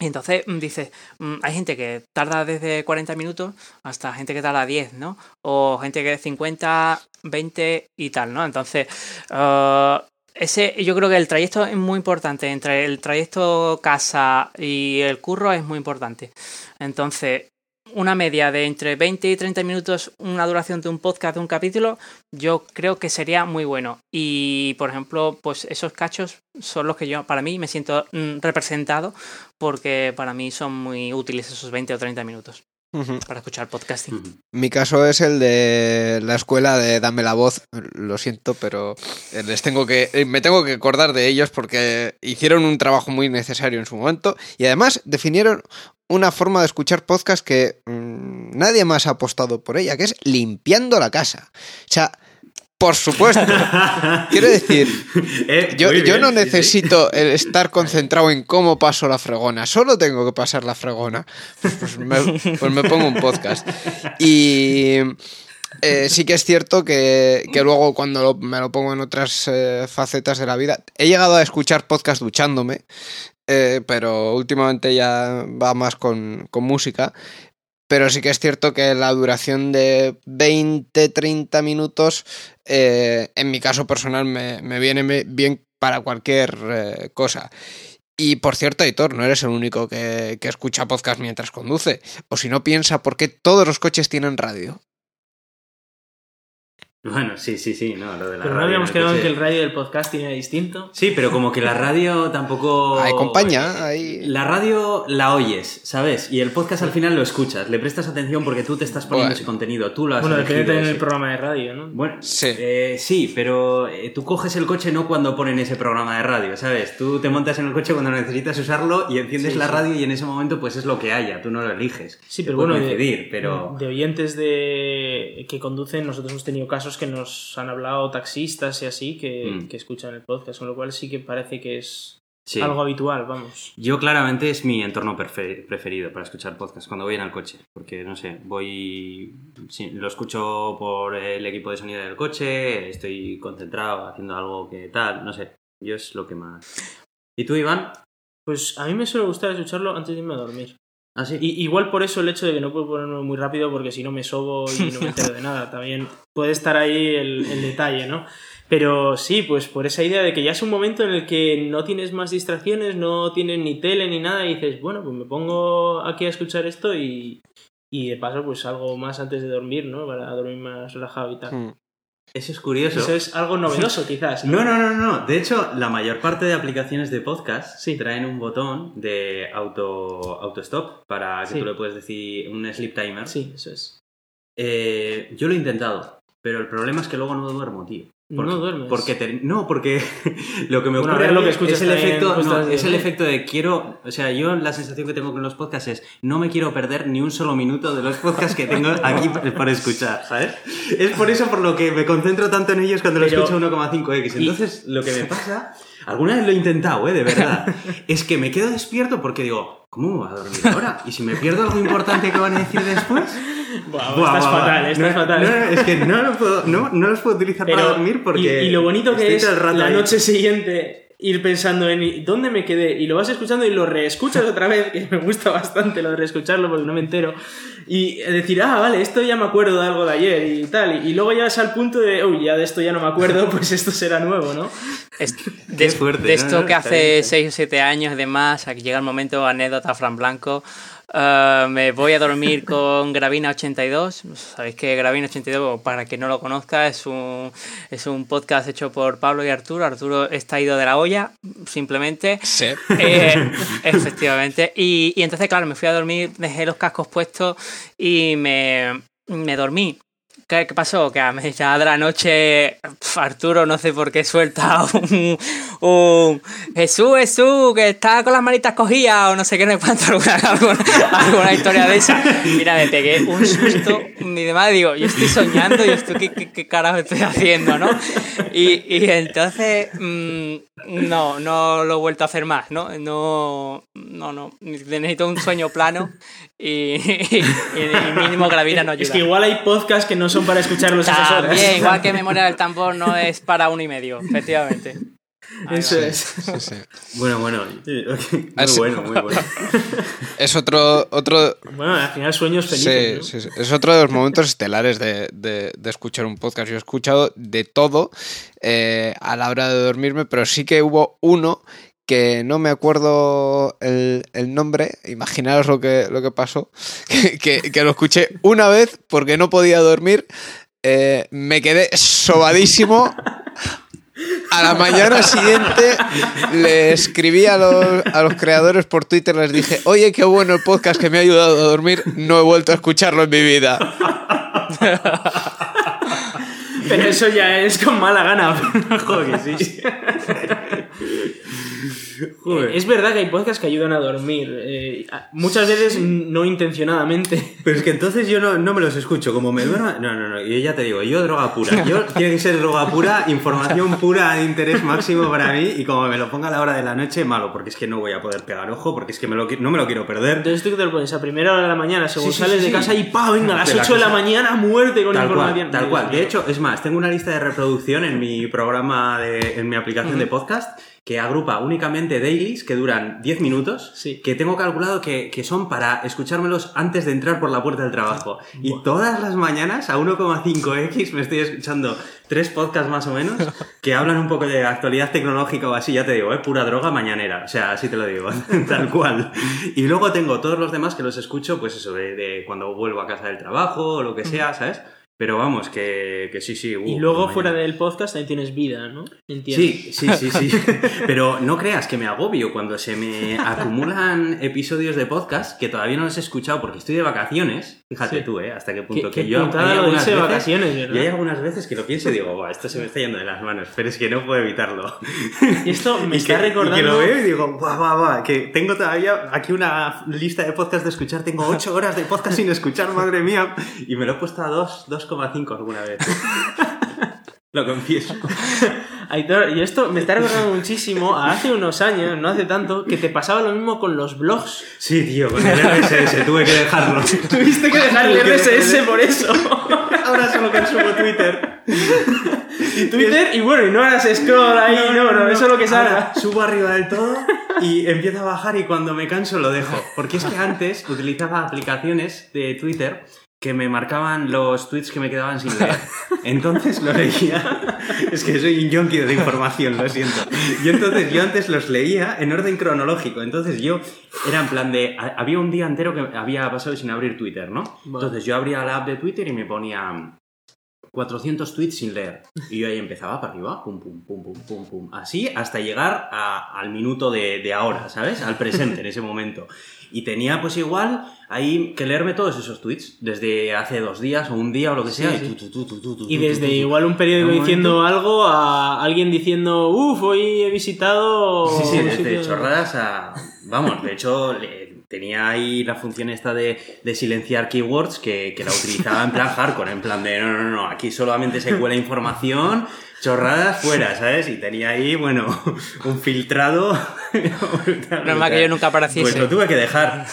y entonces mm, dices, mm, hay gente que tarda desde 40 minutos hasta gente que tarda 10, ¿no? O gente que 50, 20 y tal, ¿no? Entonces, uh, ese, yo creo que el trayecto es muy importante. Entre el trayecto casa y el curro es muy importante. Entonces, una media de entre 20 y 30 minutos, una duración de un podcast, de un capítulo, yo creo que sería muy bueno. Y, por ejemplo, pues esos cachos son los que yo, para mí, me siento mm, representado porque para mí son muy útiles esos 20 o 30 minutos para escuchar podcasting. Mi caso es el de la escuela de Dame la voz. Lo siento, pero eh, les tengo que eh, me tengo que acordar de ellos porque hicieron un trabajo muy necesario en su momento y además definieron una forma de escuchar podcast que mm, nadie más ha apostado por ella, que es limpiando la casa. O sea, por supuesto. <laughs> Quiero decir, Eh, yo, muy yo bien, no sí, sí. necesito estar concentrado en cómo paso la fregona, solo tengo que pasar la fregona. Pues, pues me, pues me pongo un podcast. Y eh, sí que es cierto que, que luego cuando lo- me lo pongo en otras eh, facetas de la vida, he llegado a escuchar podcast duchándome, eh, pero últimamente ya va más con, con música. Pero sí que es cierto que la duración de 20-30 minutos, eh, en mi caso personal, me, me viene bien para cualquier eh, cosa. Y por cierto, Aitor, no eres el único que, que escucha podcast mientras conduce. O si no, piensa por qué todos los coches tienen radio. Bueno, sí, sí, sí, no, lo de la Pero no radio habíamos en quedado en que el radio del podcasting era distinto. Sí, pero como que la radio tampoco... Hay... La radio la oyes, ¿sabes? Y el podcast al final lo escuchas, le prestas atención porque tú te estás poniendo Bueno. ese contenido, tú lo has Bueno, depende también del sí. programa de radio, ¿no? Bueno, Sí. eh, sí, pero eh, tú coges el coche no cuando ponen ese programa de radio, ¿sabes? Tú te montas en el coche cuando necesitas usarlo y enciendes Sí, la sí. radio y en ese momento pues es lo que haya, tú no lo eliges. Sí, pero bueno, de, coincidir, pero... de oyentes de que conducen, nosotros hemos tenido casos que nos han hablado taxistas y así que, Mm. que escuchan el podcast, con lo cual sí que parece que es Sí. algo habitual, vamos. Yo claramente es mi entorno prefe- preferido para escuchar podcast cuando voy en el coche, porque no sé, voy, sí, lo escucho por el equipo de sonido del coche, estoy concentrado haciendo algo que tal, no sé, yo es lo que más. ¿Y tú, Iván? Pues a mí me suele gustar escucharlo antes de irme a dormir. ¿Ah, sí? Y, igual por eso el hecho de que no puedo ponerlo muy rápido porque si no me sobo y no me entero de nada. También puede estar ahí el, el detalle, ¿no? Pero sí, pues por esa idea de que ya es un momento en el que no tienes más distracciones, no tienes ni tele ni nada y dices, bueno, pues me pongo aquí a escuchar esto y, y de paso pues algo más antes de dormir, ¿no? Para dormir más relajado y tal. Eso es curioso. Eso es algo novedoso quizás. No, no, no, no. De hecho, la mayor parte de aplicaciones de podcast Sí. traen un botón de auto autostop para que Sí. tú le puedes decir un sleep timer. Sí, eso es. Eh, yo lo he intentado, pero el problema es que luego no duermo, tío. No duermes. Porque te- no, porque <laughs> lo que me ocurre lo que es el efecto, no, es el bien. efecto de quiero, o sea, yo la sensación que tengo con los podcasts es no me quiero perder ni un solo minuto de los podcasts que tengo aquí <laughs> por escuchar, ¿sabes? Es por eso por lo que me concentro tanto en ellos cuando lo Pero- escucho 1,5x. Entonces, lo que me pasa, alguna vez lo he intentado, ¿eh? De verdad, <laughs> es que me quedo despierto porque digo, ¿cómo me voy a dormir ahora? ¿Y si me pierdo algo importante que van a decir después? <laughs> Buah, Buah, estás buah, fatal, estás No, fatal. no, no, es que no lo puedo, no, no los puedo utilizar para dormir porque. y, y lo bonito que es la noche siguiente ir pensando en dónde me quedé y lo vas escuchando y lo reescuchas otra vez, que me gusta bastante lo de reescucharlo porque no me entero. Y decir, ah, vale, esto ya me acuerdo de algo de ayer y tal. Y, luego llegas al punto de, uy, ya de esto ya no me acuerdo, <laughs> pues esto será nuevo, ¿no? Es- de, fuerte, de esto No, que hace está 6 o 7 años y demás, aquí llega el momento, anécdota Fran Blanco. Eh, me voy a dormir con Gravina 82. Sabéis que Gravina 82, para quien no lo conozca, es un, es un podcast hecho por Pablo y Arturo. Arturo está ido de la olla, simplemente. Sí. Eh, efectivamente. Y, y entonces, claro, me fui a dormir, dejé los cascos puestos y me, me dormí. ¿Qué, qué pasó? Que a mitad de la noche Arturo no sé por qué suelta un, un Jesús, Jesús, que está con las manitas cogidas o no sé qué, no hay cuánto, alguna, alguna, alguna historia de esa. Mira, me pegué un susto y demás, digo, yo estoy soñando y esto, ¿qué, qué, qué carajo estoy haciendo, no? Y, y entonces mm, No, no lo he vuelto a hacer más, ¿no? No, no, no. Necesito un sueño plano y, y, y mínimo gravina no ayuda. Es que igual hay podcasts que no son para escucharlos a esas horas. También, igual que Memoria del Tambor no es para uno y medio, efectivamente. Eso es. Sí, sí. Bueno, bueno. Muy bueno, muy bueno. <laughs> Es otro, otro, Bueno, al final sueños felices. Sí, ¿no? sí, sí. Es otro de los momentos estelares de, de- de escuchar un podcast. Yo he escuchado de todo eh, a la hora de dormirme, pero sí que hubo uno que no me acuerdo el, el nombre, imaginaros lo que, lo que pasó, <laughs> que, que- que lo escuché una vez porque no podía dormir, eh, me quedé sobadísimo. A la mañana siguiente le escribí a los, a los creadores por Twitter, les dije, oye, qué bueno el podcast que me ha ayudado a dormir, no he vuelto a escucharlo en mi vida. Pero eso ya es con mala gana. <laughs> Joder, que sí. <laughs> <laughs> Joder. Es verdad que hay podcasts que ayudan a dormir. eh, muchas veces no intencionadamente. <laughs> Pero es que entonces yo no, no me los escucho, como me duerma. No, no, no, yo ya te digo, yo droga pura. Yo <laughs> tiene que ser droga pura, información pura de interés máximo para mí y como me lo ponga a la hora de la noche, malo, porque es que no voy a poder pegar ojo, porque es que me lo, no me lo quiero perder. Entonces tú que te lo pones a primera hora de la mañana, según Sí, sí, sales sí, de sí. casa y pa, venga, a las De la 8 de la mañana, muerte con Tal información. cual, tal cual. De hecho, es más, tengo una lista de reproducción en mi programa, de, en mi aplicación de podcast, que agrupa únicamente dailies que duran 10 minutos, Sí. que tengo calculado que, que son para escuchármelos antes de entrar por la puerta del trabajo. Y todas las mañanas, a 1,5x, me estoy escuchando tres podcasts más o menos, <laughs> que hablan un poco de actualidad tecnológica o así, ya te digo, es pura droga mañanera, o sea, así te lo digo, <laughs> tal cual. Y luego tengo todos los demás que los escucho, pues eso, de, de cuando vuelvo a casa del trabajo o lo que sea, ¿sabes? Pero vamos, que, que sí, sí. uh, Y luego fuera del podcast también tienes vida, ¿no? Entiendo. Sí, sí, sí, sí. <laughs> Pero no creas que me agobio cuando se me <laughs> acumulan episodios de podcast que todavía no los he escuchado porque estoy de vacaciones. Fíjate Sí. tú, ¿eh? Hasta qué punto. Qué- que qué yo hay algunas veces- vacaciones, ¿verdad? Y hay algunas veces que lo pienso y digo, "Buah, esto se me está yendo de las manos, pero es que no puedo evitarlo. <laughs> Y esto me Y está que, recordando. y que lo veo y digo, guau, guau, guau, que tengo todavía aquí una lista de podcast de escuchar, tengo 8 horas de podcast sin escuchar, madre mía. Y me lo he puesto a 2, 2,5 alguna vez. <laughs> lo confieso. <laughs> Aitor, y esto me está recordando muchísimo a hace unos años, no hace tanto, que te pasaba lo mismo con los blogs. Sí, tío, con el RSS tuve que dejarlo. <laughs> Tuviste que dejar el RSS por eso. Ahora solo consumo Twitter. Y Twitter, y bueno, y no harás scroll ahí, no, no, eso es lo que Ahora salga. Subo arriba del todo y empiezo a bajar y cuando me canso lo dejo. Porque es que antes utilizaba aplicaciones de Twitter que me marcaban los tweets que me quedaban sin leer. Entonces lo leía. <laughs> Es que soy un yonki de información, lo siento. Y entonces yo antes los leía en orden cronológico. Entonces yo era en plan de. ha- Había un día entero que había pasado sin abrir Twitter, ¿no? Entonces yo abría la app de Twitter y me ponía. 400 tweets sin leer. Y yo ahí empezaba para arriba, pum, pum, pum, pum, pum, pum. Así hasta llegar a- al minuto de, de ahora, ¿sabes? Al presente en ese momento. Y tenía pues igual ahí que leerme todos esos tweets, desde hace dos días o un día o lo que sea. Sí, y, sí. tu, tu, tu, tu, tu, Y tu, desde igual un periódico diciendo algo a alguien diciendo, uff, hoy he visitado. Sí, sí, desde sitio- chorradas a... Vamos, de hecho, tenía ahí la función esta de, de silenciar keywords que, que la utilizaba en plan hardcore, en plan de no, no, no, aquí solamente se cuela información, chorradas fuera, ¿sabes? Y tenía ahí, bueno, un filtrado. Normal que yo nunca apareciese. Pues lo tuve que dejar.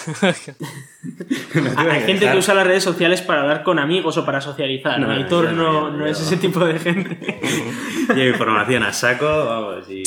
Tuve Hay que gente que usa las redes sociales para hablar con amigos o para socializar. No, no, Aitor no, no, es ese tipo de gente. <laughs> Llevo información a saco, vamos, y...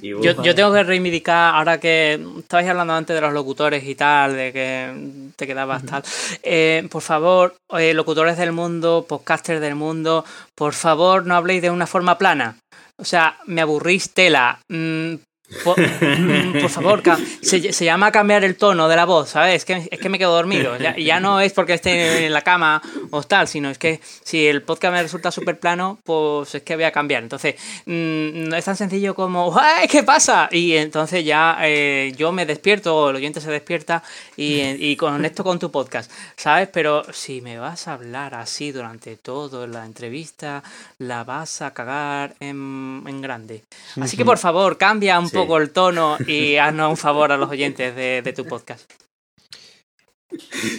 Yo, yo tengo que reivindicar, ahora que estabais hablando antes de los locutores y tal, de que te quedabas tal. eh, por favor, eh, locutores del mundo, podcasters del mundo, por favor no habléis de una forma plana. O sea, me aburrís tela. Mm, por, <laughs> mm, por favor, se, se llama cambiar el tono de la voz, ¿sabes? Es que, es que me quedo dormido. Ya, no es porque esté en la cama o tal, sino es que si el podcast me resulta súper plano, pues es que voy a cambiar. Entonces, mm, no es tan sencillo como, ¡ay, qué pasa! Y entonces ya eh, yo me despierto, o el oyente se despierta y, y conecto con tu podcast, ¿sabes? Pero si me vas a hablar así durante toda la entrevista, la vas a cagar en, en grande. Así que por favor, cambia un Sí. Poco el tono y <laughs> haznos un favor a los oyentes de, de tu podcast.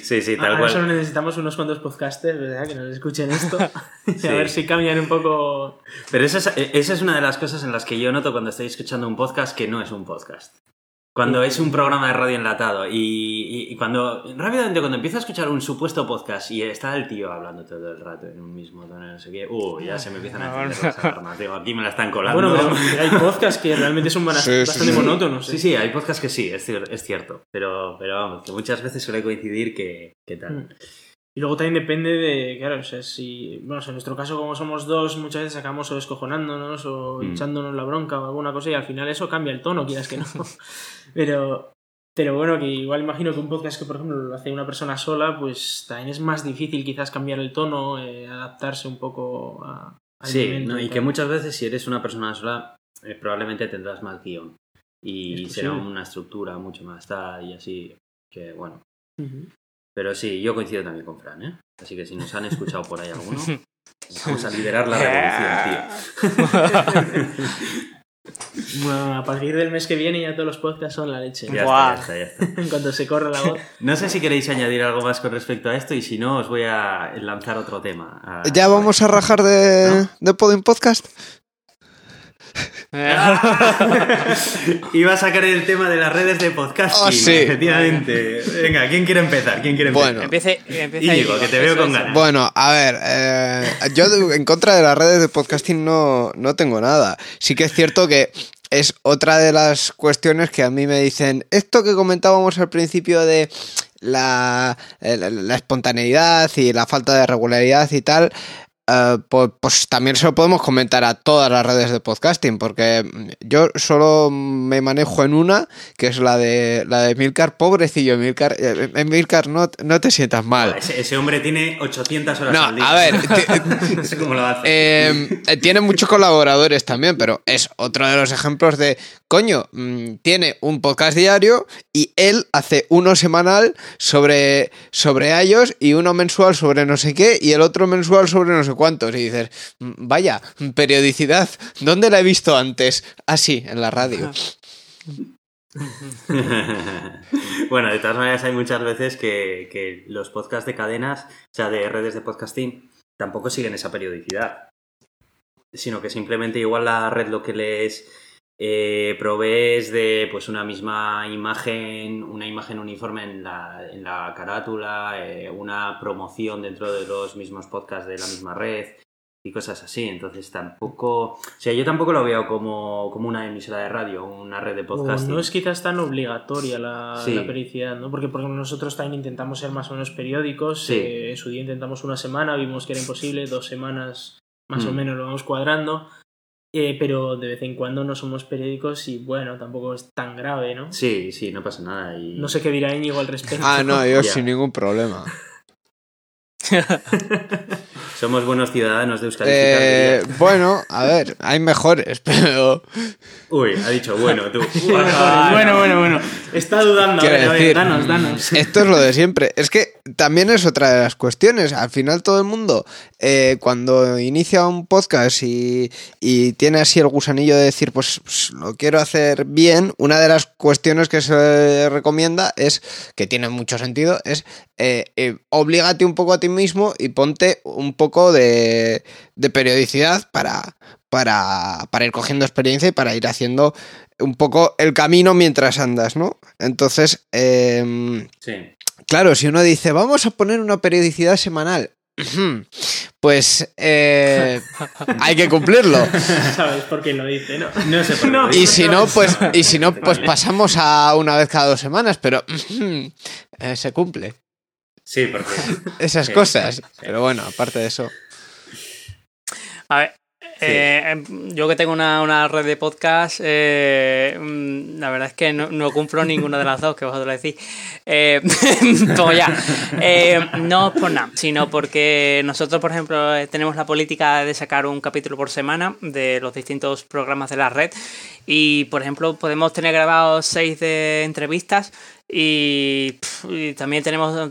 Sí, sí, tal Ahora cual. solo necesitamos unos cuantos podcasters, ¿verdad? Que nos escuchen esto. <laughs> Y a ver si cambian un poco. Pero esa es, esa es una de las cosas en las que yo noto cuando estoy escuchando un podcast que no es un podcast. Cuando es un programa de radio enlatado y, y- y cuando rápidamente cuando empiezo a escuchar un supuesto podcast y está el tío hablando todo el rato en un mismo tono, no sé qué, uh, ya se me empiezan a encender las alarmas. Digo, aquí me la están colando. Bueno, pero, hay podcasts que realmente son bana- Sí, sí, bastante sí. monótonos. ¿eh? Sí, sí, hay podcasts que sí, es, cier- es cierto. Pero, pero vamos, que muchas veces suele coincidir que, que tal. Y luego también depende de, claro, o sea, si, bueno, en nuestro caso como somos dos, muchas veces acabamos o descojonándonos o Mm. echándonos la bronca o alguna cosa y al final eso cambia el tono, quieras que no. <laughs> pero, pero bueno, que igual imagino que un podcast que por ejemplo lo hace una persona sola, pues también es más difícil quizás cambiar el tono, eh, adaptarse un poco a... al Sí, ¿no? y tal. que muchas veces si eres una persona sola, eh, probablemente tendrás más guion. Y será una estructura mucho más tal y así. Que bueno. Pero sí, yo coincido también con Fran, ¿eh? Así que si nos han escuchado por ahí alguno, <laughs> vamos a liderar la revolución, <laughs> tío. <laughs> Bueno, a partir del mes que viene ya todos los podcasts son la leche. Ya Buah. está, ya está, ya está. En cuanto se corre la voz. No sé si queréis añadir algo más con respecto a esto y si no, os voy a lanzar otro tema. A- ¿Ya vamos a rajar de, de Podin Podcast? <laughs> Iba a sacar el tema de las redes de podcasting. Oh, sí. Efectivamente. Venga, ¿quién quiere empezar? ¿Quién quiere empezar? Bueno. Empiece, empiece Íñigo, ahí, que te veo con ganas. Bueno, a ver, eh, yo en contra de las redes de podcasting no, no tengo nada. Sí que es cierto que es otra de las cuestiones que a mí me dicen, esto que comentábamos al principio de la, eh, la- la espontaneidad y la falta de regularidad y tal, eh, pues, pues también se lo podemos comentar a todas las redes de podcasting, porque yo solo me manejo en una, que es la de la de Milcar, pobrecillo Milcar, eh, Milcar, no, no te sientas mal. Ese, ese hombre tiene 800 horas No, al día. a ver, <laughs> no sé cómo lo hace. eh, eh, tiene muchos colaboradores también, pero es otro de los ejemplos de, coño, mm, tiene un podcast diario y él hace uno semanal sobre, sobre ellos y uno mensual sobre no sé qué y el otro mensual sobre no sé cuántos. Y dices, mm, vaya, periodicidad, ¿dónde la he visto antes? Así, en la radio. <laughs> bueno, de todas maneras hay muchas veces que, que los podcasts de cadenas, o sea, de redes de podcasting, tampoco siguen esa periodicidad. Sino que simplemente igual la red lo que les eh, provee es de pues una misma imagen, una imagen uniforme en la, en la carátula, eh, una promoción dentro de los mismos podcasts de la misma red y cosas así. Entonces tampoco, o sea, yo tampoco lo veo como, como una emisora de radio, una red de O podcasting. no es quizás tan obligatoria la, Sí. la periodicidad, ¿no? Porque, nosotros también intentamos ser más o menos periódicos. Sí. eh, en su día intentamos una semana, vimos que era imposible, dos semanas más o Mm. menos lo vamos cuadrando. Eh, pero de vez en cuando no somos periódicos y bueno, tampoco es tan grave, ¿no? Sí, sí, no pasa nada. Y... No sé qué dirá Íñigo al respecto. Ah, no, yo Ya. sin ningún problema. <laughs> <laughs> Somos buenos ciudadanos de Euskadi. Eh, bueno, a ver, hay mejores, <laughs> pero... Uy, ha dicho bueno tú. bueno, bueno, bueno. Está dudando. A Quiero ver, a ver, decir, danos, danos. <laughs> Esto es lo de siempre. Es que también es otra de las cuestiones. Al final todo el mundo, eh, cuando inicia un podcast y, y tiene así el gusanillo de decir, pues, pues, lo quiero hacer bien, una de las cuestiones que se recomienda es, que tiene mucho sentido, es eh, eh, oblígate un poco a ti mismo y ponte un poco de, de periodicidad para, para, para ir cogiendo experiencia y para ir haciendo un poco el camino mientras andas, ¿no? Entonces, em, Sí. Claro, si uno dice, vamos a poner una periodicidad semanal, <clears throat> pues eh, <laughs> hay que cumplirlo. ¿Sabes por qué lo dice, no? No sé por qué Y si no, pues, y si no, pues pasamos a una vez cada dos semanas, pero <clears throat> eh, se cumple. Sí, porque. <laughs> Esas Sí, cosas. sí, sí. Pero bueno, aparte de eso. A ver, eh, em, yo que tengo una, una red de podcast, eh, mm, la verdad es que no, no cumplo ninguna de las dos que vosotros decís. Eh, <laughs> pues ya, Eh, no por nada, sino porque nosotros, por ejemplo, eh, tenemos la política de sacar un capítulo por semana de los distintos programas de la red y, por ejemplo, podemos tener grabados seis de entrevistas y, también tenemos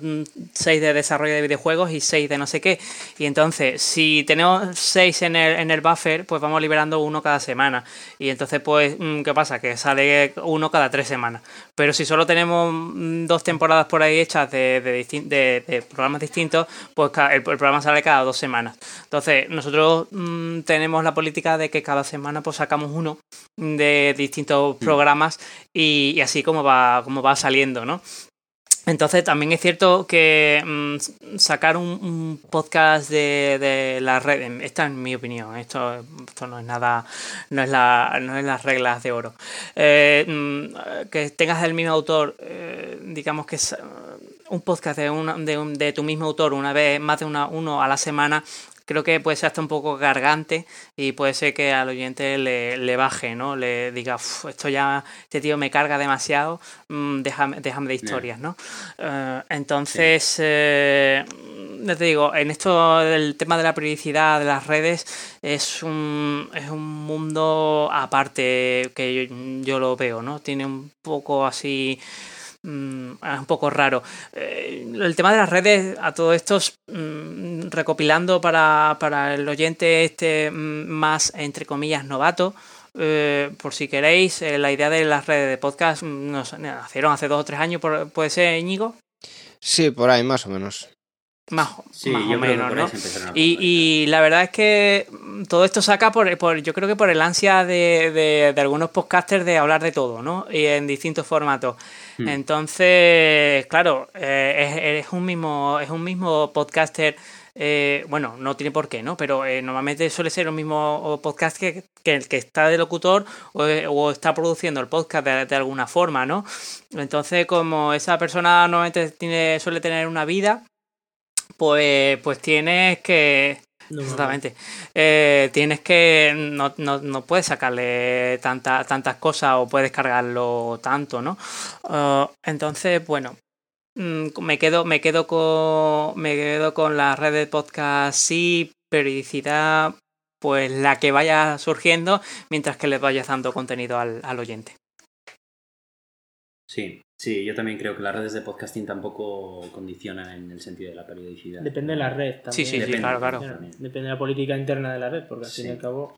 6 de desarrollo de videojuegos y 6 de no sé qué. Y entonces, si tenemos 6 en el, en el buffer, pues vamos liberando uno cada semana. Y entonces, pues, mm, ¿qué pasa? Que sale uno cada 3 semanas. Pero si solo tenemos mm, dos temporadas por ahí hechas de, de, distin- de- de programas distintos, pues el, el programa sale cada dos semanas. Entonces, nosotros mm, tenemos la política de que cada semana pues sacamos uno de distintos programas y, así como va, como va saliendo, ¿no? Entonces también es cierto que mm, sacar un, podcast de, de la red, esta es mi opinión, esto, esto no es nada, no es la, no es las reglas de oro. Eh, mm, que tengas el mismo autor, eh, digamos que es eh, un podcast de, de, un- de tu mismo autor una vez, más de una, uno a la semana, creo que puede ser hasta un poco gargante y puede ser que al oyente le, le baje, ¿no? Le diga, "Uf, esto ya, este tío me carga demasiado, mm, déjame, déjame de historias, ¿no? Eh, entonces, eh, ya te digo, en esto del tema de la periodicidad de las redes es un, es un mundo aparte que yo, yo lo veo, ¿no? Tiene un poco así mm, un poco raro. Eh, el tema de las redes, a todo esto, mm, recopilando para, para el oyente este mm, más, entre comillas, novato, eh, por si queréis, eh, la idea de las redes de podcast nos nacieron hace dos o tres años, ¿puede ser, Íñigo? Sí, por ahí más o menos. Más, Sí, más yo o creo que menos, por ¿no? Y, la verdad es que mm, todo esto saca por, por yo creo que por el ansia de, de- de algunos podcasters de hablar de todo, ¿no? Y en distintos formatos. Hmm. Entonces, claro, eh, es, es un mismo, es un mismo podcaster. eh, bueno, no tiene por qué, ¿no? Pero eh, normalmente suele ser un mismo podcast que, que el que está de locutor o, o está produciendo el podcast de, de alguna forma, ¿no? Entonces, como esa persona normalmente tiene, suele tener una vida, pues, pues tienes que. Exactamente. Eh, tienes que. No, no, no puedes sacarle tanta, tantas cosas o puedes cargarlo tanto, ¿no? Uh, entonces, bueno. mm, Me quedo, me quedo con. Me quedo con la red de podcast, sí, periodicidad, pues la que vaya surgiendo, mientras que le vayas dando contenido al, al oyente. Sí, sí, yo también creo que las redes de podcasting tampoco condicionan en el sentido de la periodicidad. Depende de la red también. Sí, sí, sí, Depende, claro, claro. también. Depende de la política interna de la red, porque al fin y Sí. al cabo.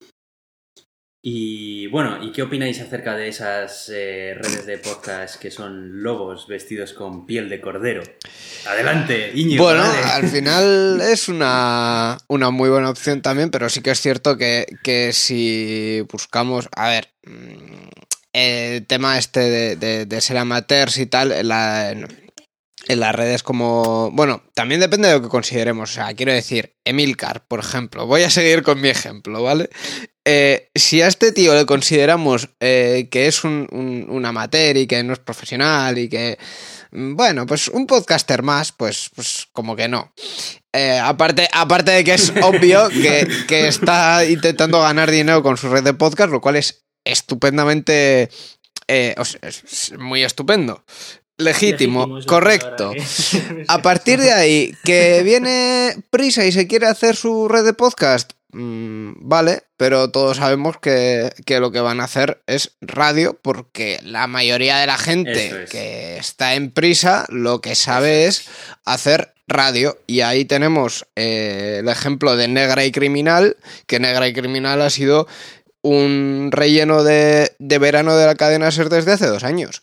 Y bueno, ¿y qué opináis acerca de esas eh, redes de podcast que son lobos vestidos con piel de cordero? Adelante, Íñigo. Bueno, dale. al final <laughs> es una, una muy buena opción también, pero sí que es cierto que, que si buscamos, a ver, mm, el tema este de, de- ser amateurs y tal, en, la- en- en las redes como... Bueno, también depende de lo que consideremos. O sea, quiero decir, Emilcar, por ejemplo. Voy a seguir con mi ejemplo, ¿vale? Eh, si a este tío le consideramos eh, que es un, un- amateur y que no es profesional y que... mm, Bueno, pues un podcaster más, pues, pues como que no. Eh, aparte, aparte de que es obvio que, que está intentando ganar dinero con su red de podcast, lo cual es estupendamente... eh, muy estupendo. Legítimo, correcto. que- A partir de ahí, que viene prisa y se quiere hacer su red de podcast, mm, vale, pero todos sabemos que, que lo que van a hacer es radio, porque la mayoría de la gente es. que está en prisa lo que sabe es hacer radio. Y ahí tenemos eh, el ejemplo de Negra y Criminal, que Negra y Criminal ha sido un relleno de, de verano de la cadena SER desde hace dos años.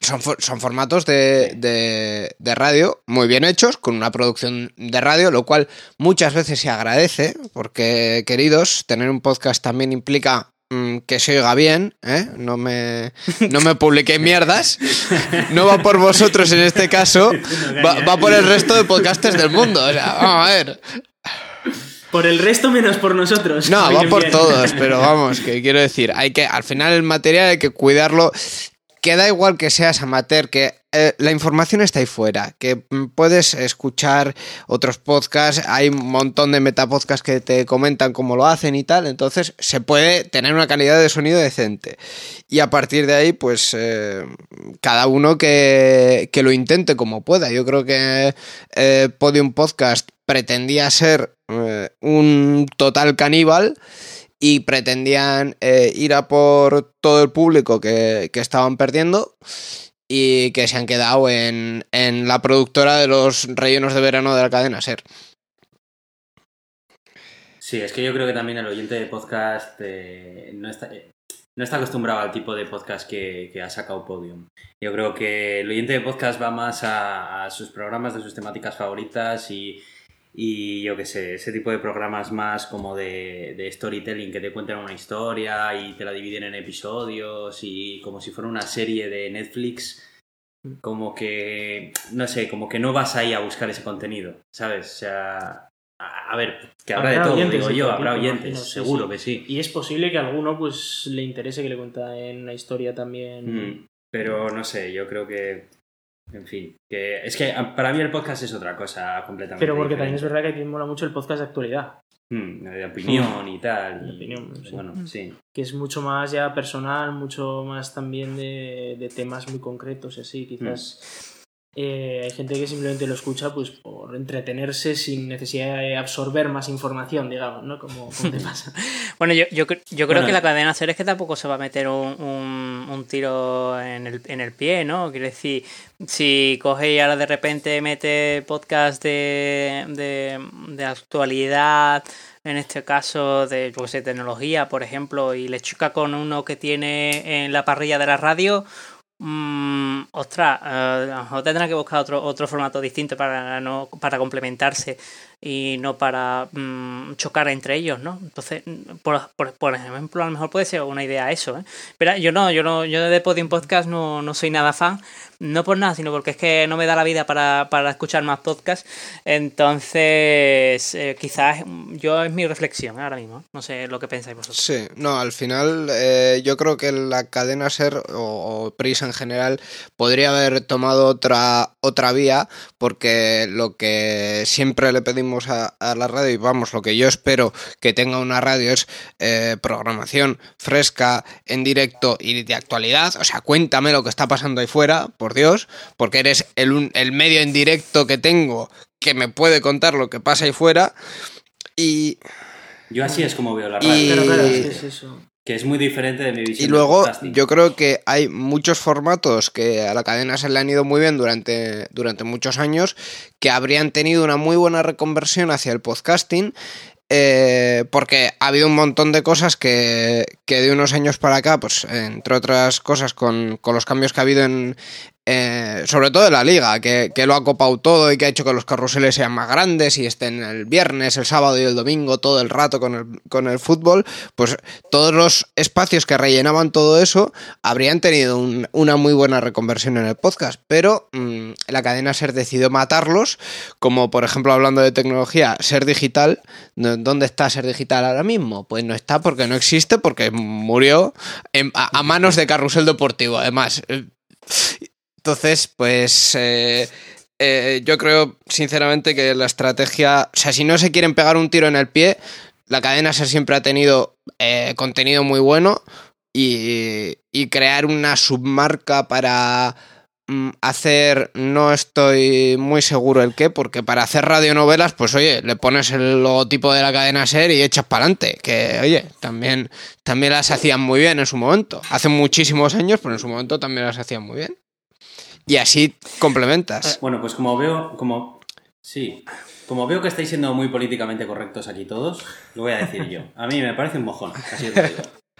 Son, for- son formatos de, de- de radio muy bien hechos, con una producción de radio, lo cual muchas veces se agradece, porque, queridos, tener un podcast también implica mm, que se oiga bien, ¿eh? No me, no me publiqué mierdas. No va por vosotros en este caso, <laughs> va, va por el resto de podcasters del mundo. O sea, vamos a ver. Por el resto menos por nosotros. No, va por bien. todos, <laughs> pero vamos, que quiero decir, hay que, al final el material hay que cuidarlo. Que da igual que seas amateur, que eh, la información está ahí fuera, que mm, puedes escuchar otros podcasts, hay un montón de metapodcasts que te comentan cómo lo hacen y tal, entonces se puede tener una calidad de sonido decente. Y a partir de ahí, pues eh, cada uno que, que lo intente como pueda. Yo creo que eh, Podium Podcast pretendía ser un total caníbal y pretendían eh, ir a por todo el público que, que estaban perdiendo y que se han quedado en, en la productora de los rellenos de verano de la cadena Ser. Sí, es que yo creo que también el oyente de podcast eh, no, está, eh, no está acostumbrado al tipo de podcast que, que, ha sacado Podium. Yo creo que el oyente de podcast va más a, a sus programas de sus temáticas favoritas y, y yo qué sé, ese tipo de programas más como de, de, storytelling que te cuentan una historia y te la dividen en episodios y como si fuera una serie de Netflix, como que, no sé, como que no vas ahí a buscar ese contenido, ¿sabes? O sea, a ver, que habrá, de todo, digo yo, habrá oyentes, imagino, seguro sí, que sí. Y es posible que a alguno pues le interese que le cuente una historia también. Mm, pero no sé, yo creo que en fin, que es que para mí el podcast es otra cosa completamente. Pero porque diferente. también es verdad que a ti mola mucho el podcast de actualidad. Mm, de opinión y tal. De opinión, y, sí. Bueno, sí. Que es mucho más ya personal, mucho más también de, de temas muy concretos y así. Quizás mm. Eh, hay gente que simplemente lo escucha pues por entretenerse sin necesidad de absorber más información, digamos, ¿no? Como, como te <laughs> pasa. bueno, yo, yo, yo creo bueno, que la cadena ser es que tampoco se va a meter un, un, un tiro en el, en el pie, ¿no? Quiero decir, si coge y ahora de repente mete podcast de, de, de actualidad, en este caso de pues, de tecnología, por ejemplo, y le choca con uno que tiene en la parrilla de la radio, mmm, ostras, uh, a lo mejor tendrá que buscar otro, otro formato distinto para, no, para complementarse y no para mmm, chocar entre ellos, ¿no? Entonces, por, por, ejemplo, a lo mejor puede ser una idea eso, ¿eh? Pero yo no, yo no, yo de Podium Podcast no, no soy nada fan, no por nada, sino porque es que no me da la vida para, para escuchar más podcasts. Entonces, eh, quizás yo es mi reflexión ahora mismo. No sé lo que pensáis vosotros. Sí, no, al final eh, yo creo que la cadena Ser o, o Pris en general podría haber tomado otra, otra vía, porque lo que siempre le pedimos a, a, la radio, y vamos, lo que yo espero que tenga una radio es eh, programación fresca, en directo y de actualidad. O sea, cuéntame lo que está pasando ahí fuera, por Dios, porque eres el, el medio en directo que tengo que me puede contar lo que pasa ahí fuera. Y. Yo así es como veo la radio. Y... Pero claro, sí, es eso. Que es muy diferente de mi visión. Y luego, yo creo que hay muchos formatos que a la cadena se le han ido muy bien durante, durante muchos años, que habrían tenido una muy buena reconversión hacia el podcasting. Eh, porque ha habido un montón de cosas que, que, de unos años para acá, pues entre otras cosas con, con los cambios que ha habido en, eh, sobre todo en la liga, que, que, lo ha copado todo y que ha hecho que los carruseles sean más grandes y estén el viernes, el sábado y el domingo todo el rato con el, con el fútbol, pues todos los espacios que rellenaban todo eso habrían tenido un, una muy buena reconversión en el podcast, pero mmm, la cadena Ser decidió matarlos, como por ejemplo hablando de tecnología, Ser Digital, ¿dónde está Ser Digital ahora mismo? Pues no está porque no existe, porque murió a, manos de Carrusel Deportivo, además. Entonces, pues eh, eh, yo creo sinceramente que la estrategia, o sea, si no se quieren pegar un tiro en el pie, la cadena ser siempre ha tenido eh, contenido muy bueno y, y, crear una submarca para hacer, no estoy muy seguro el qué, porque para hacer radionovelas, pues oye, le pones el logotipo de la cadena ser y echas para adelante, que oye, también, también las hacían muy bien en su momento, hace muchísimos años, pero en su momento también las hacían muy bien y así complementas. Bueno, pues como veo, como sí, como veo que estáis siendo muy políticamente correctos aquí todos, lo voy a decir yo. A mí me parece un mojón, así os.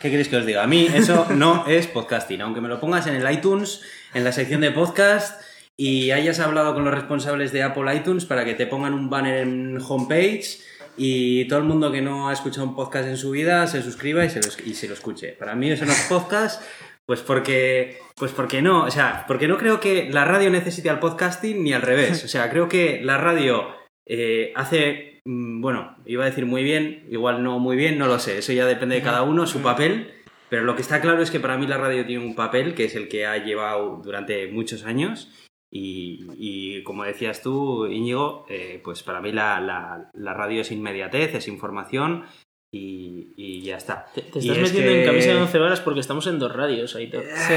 ¿Qué queréis que os diga? A mí eso no es podcasting, aunque me lo pongas en el iTunes, en la sección de podcast y hayas hablado con los responsables de Apple iTunes para que te pongan un banner en homepage y todo el mundo que no ha escuchado un podcast en su vida se suscriba y se lo, y se lo escuche. Para mí eso no es podcast, pues porque, pues porque no, o sea, porque no creo que la radio necesite al podcasting ni al revés. O sea, creo que la radio eh, hace, bueno, iba a decir muy bien, igual no muy bien, no lo sé, eso ya depende de cada uno, su papel. Pero lo que está claro es que para mí la radio tiene un papel que es el que ha llevado durante muchos años. Y, y como decías tú, Íñigo, eh, pues para mí la, la, la radio es inmediatez, es información, y, y, ya está. Te, te estás metiendo que... en camisa de 11 horas porque estamos en dos radios, ahí.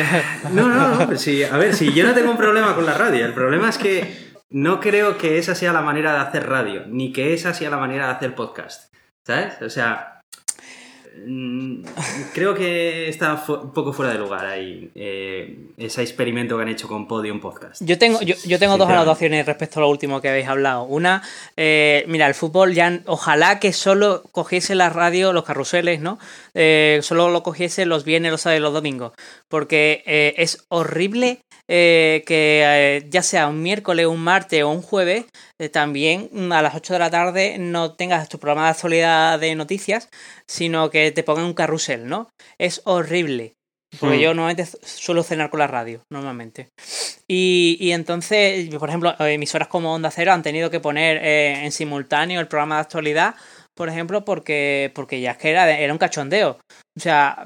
<laughs> No, no, no, pero sí, a ver, si sí, yo no tengo un problema con la radio. El problema es que no creo que esa sea la manera de hacer radio, ni que esa sea la manera de hacer podcast. ¿Sabes? O sea, creo que está un poco fuera de lugar ahí eh, ese experimento que han hecho con Podium Podcast. Yo tengo, yo, tengo dos anotaciones respecto a lo último que habéis hablado. Una, eh, mira, el fútbol ya, ojalá que solo cogiese la radio, los carruseles, ¿no? Eh, solo lo cogiese los viernes, los sábados y los domingos. Porque es horrible que ya sea un miércoles, un martes o un jueves, también a las 8 de la tarde no tengas tu programa de actualidad de noticias, sino que te pongan un carrusel, ¿no? Es horrible. Porque hmm. yo normalmente suelo cenar con la radio, normalmente. Y, y, entonces, por ejemplo, emisoras como Onda Cero han tenido que poner eh, en simultáneo el programa de actualidad, por ejemplo, porque, porque ya es que era, era un cachondeo. O sea,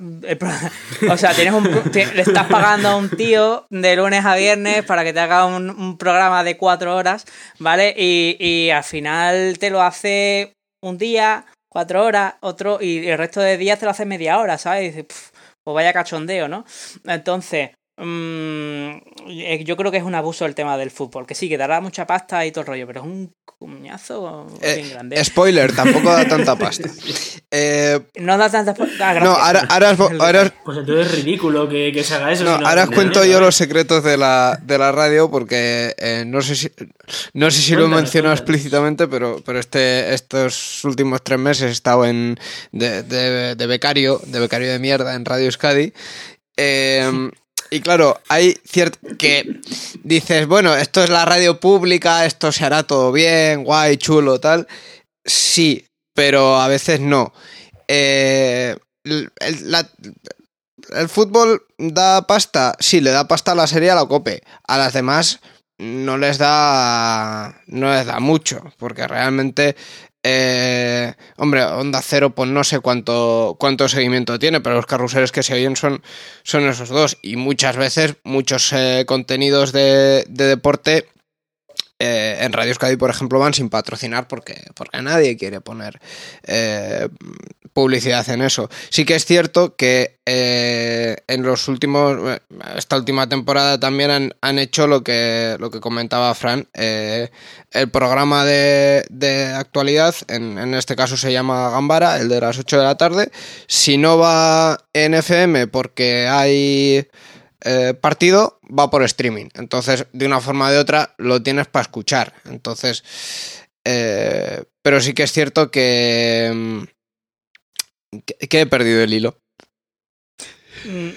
o sea tienes un, <laughs> le estás pagando a un tío de lunes a viernes para que te haga un, un programa de cuatro horas, ¿vale? Y, y al final te lo hace un día, cuatro horas, otro, y el resto de días te lo hace media hora, ¿sabes? Y dices, pues vaya cachondeo, ¿no? Entonces, mmm, yo creo que es un abuso el tema del fútbol, que sí, que dará mucha pasta y todo el rollo, pero es un cuñazo eh, bien grande. Spoiler, tampoco da tanta pasta. <laughs> Eh, no da tanta pasta. Ah, no, ahora, ahora, Pues entonces es ridículo que, que se haga eso. No, ahora os cuento yo los secretos de la, de la radio porque eh, no sé si, no sé si lo he mencionado explícitamente, pero, pero este, estos últimos tres meses he estado en, de, de, de becario, de becario de mierda en Radio Euskadi. Eh, <laughs> y claro, hay cierto que dices, bueno, esto es la radio pública, esto se hará todo bien, guay, chulo, tal. Sí, pero a veces no. Eh, el, el, fútbol da pasta, sí, le da pasta a la serie a la cope. A las demás no les da. no les da mucho. Porque realmente eh, hombre, Onda Cero, pues no sé cuánto, cuánto seguimiento tiene, pero los carruseles que se oyen son, son esos dos. Y muchas veces, muchos eh, contenidos de, de deporte eh, en Radio Euskadi, por ejemplo, van sin patrocinar porque, porque nadie quiere poner eh, publicidad en eso. Sí que es cierto que eh, en los últimos, esta última temporada también han, hecho lo que, lo que comentaba Fran, el programa de, de actualidad, en, en, este caso se llama Gambara, el de las 8 de la tarde. Si no va en FM porque hay eh, partido va por streaming. Entonces, de una forma o de otra, lo tienes para escuchar. Entonces, eh, pero sí que es cierto que, mm, que, he perdido el hilo. Mm,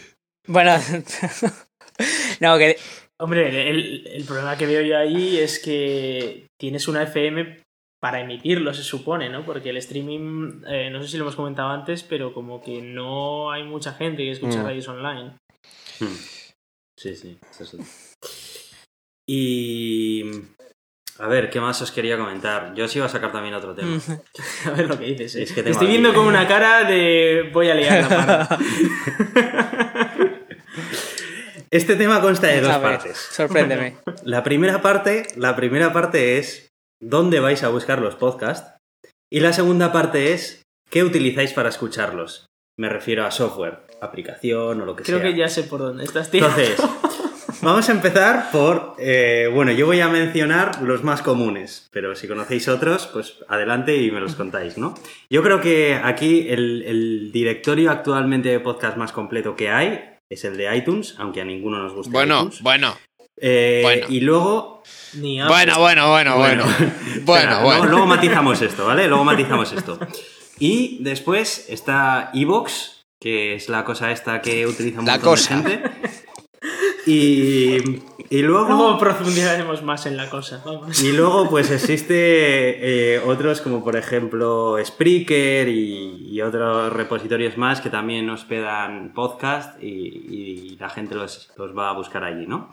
bueno, <laughs> no, que... Hombre, el, problema que veo yo ahí es que tienes una FM para emitirlo, se supone, ¿no? Porque el streaming, eh, no sé si lo hemos comentado antes, pero como que no hay mucha gente que escucha mm. radios online. Hmm. Sí, sí, eso Y. A ver, ¿qué más os quería comentar? Yo sí iba a sacar también otro tema. <laughs> a ver lo que dices. Estoy viendo con una <laughs> cara de. Voy a liar la <laughs> Este tema consta de dos partes. Sorpréndeme. La primera parte, la primera parte es dónde vais a buscar los podcasts. Y la segunda parte es qué utilizáis para escucharlos. Me refiero a software aplicación o lo que sea. Creo que ya sé por dónde estás, tío. Entonces, <laughs> vamos a empezar por. Eh, bueno, yo voy a mencionar los más comunes, pero si conocéis otros, pues adelante y me los contáis, ¿no? Yo creo que aquí el, directorio actualmente de podcast más completo que hay es el de iTunes, aunque a ninguno nos gusta. Bueno, bueno. Eh, bueno. Y luego. bueno, bueno, bueno, bueno. <laughs> bueno, bueno. Luego, matizamos esto, ¿vale? Luego matizamos esto. Y después está Evox, que es la cosa esta que utiliza mucha gente. Y, y luego... Luego profundizaremos más en la cosa. Y luego pues existe eh, otros como por ejemplo Spreaker y, otros repositorios más que también hospedan podcast y, y la gente los, los, va a buscar allí, ¿no?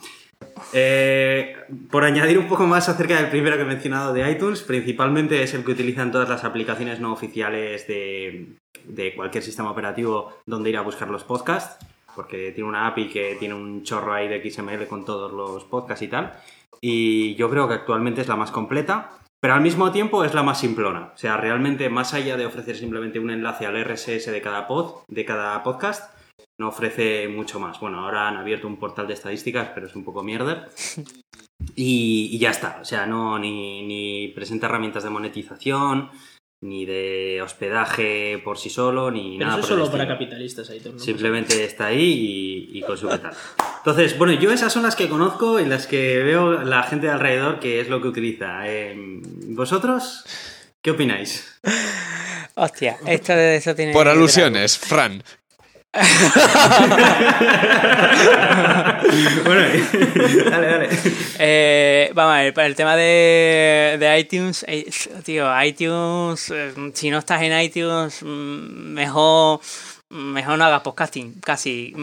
Eh, por añadir un poco más acerca del primero que he mencionado de iTunes, principalmente es el que utilizan todas las aplicaciones no oficiales de, de cualquier sistema operativo donde ir a buscar los podcasts, porque tiene una API que tiene un chorro ahí de XML con todos los podcasts y tal. Y yo creo que actualmente es la más completa, pero al mismo tiempo es la más simplona. O sea, realmente más allá de ofrecer simplemente un enlace al RSS de cada pod, de cada podcast, no ofrece mucho más. Bueno, ahora han abierto un portal de estadísticas, pero es un poco mierda. <laughs> Y, ya está. O sea, no ni, ni presenta herramientas de monetización, ni de hospedaje por sí solo, ni Pero nada. eso es solo para capitalistas ahí. ¿no? Simplemente está ahí y, y con su catálogo. Entonces, bueno, yo esas son las que conozco y las que veo la gente de alrededor que es lo que utiliza. Eh, ¿Vosotros qué opináis? Hostia, esto de eso tiene. Por alusiones, Fran. <laughs> bueno, <laughs> dale, dale. Eh, vamos a ver, para el tema de, de iTunes, eh, tío, iTunes, eh, si no estás en iTunes, mm, mejor, mejor no hagas podcasting, casi.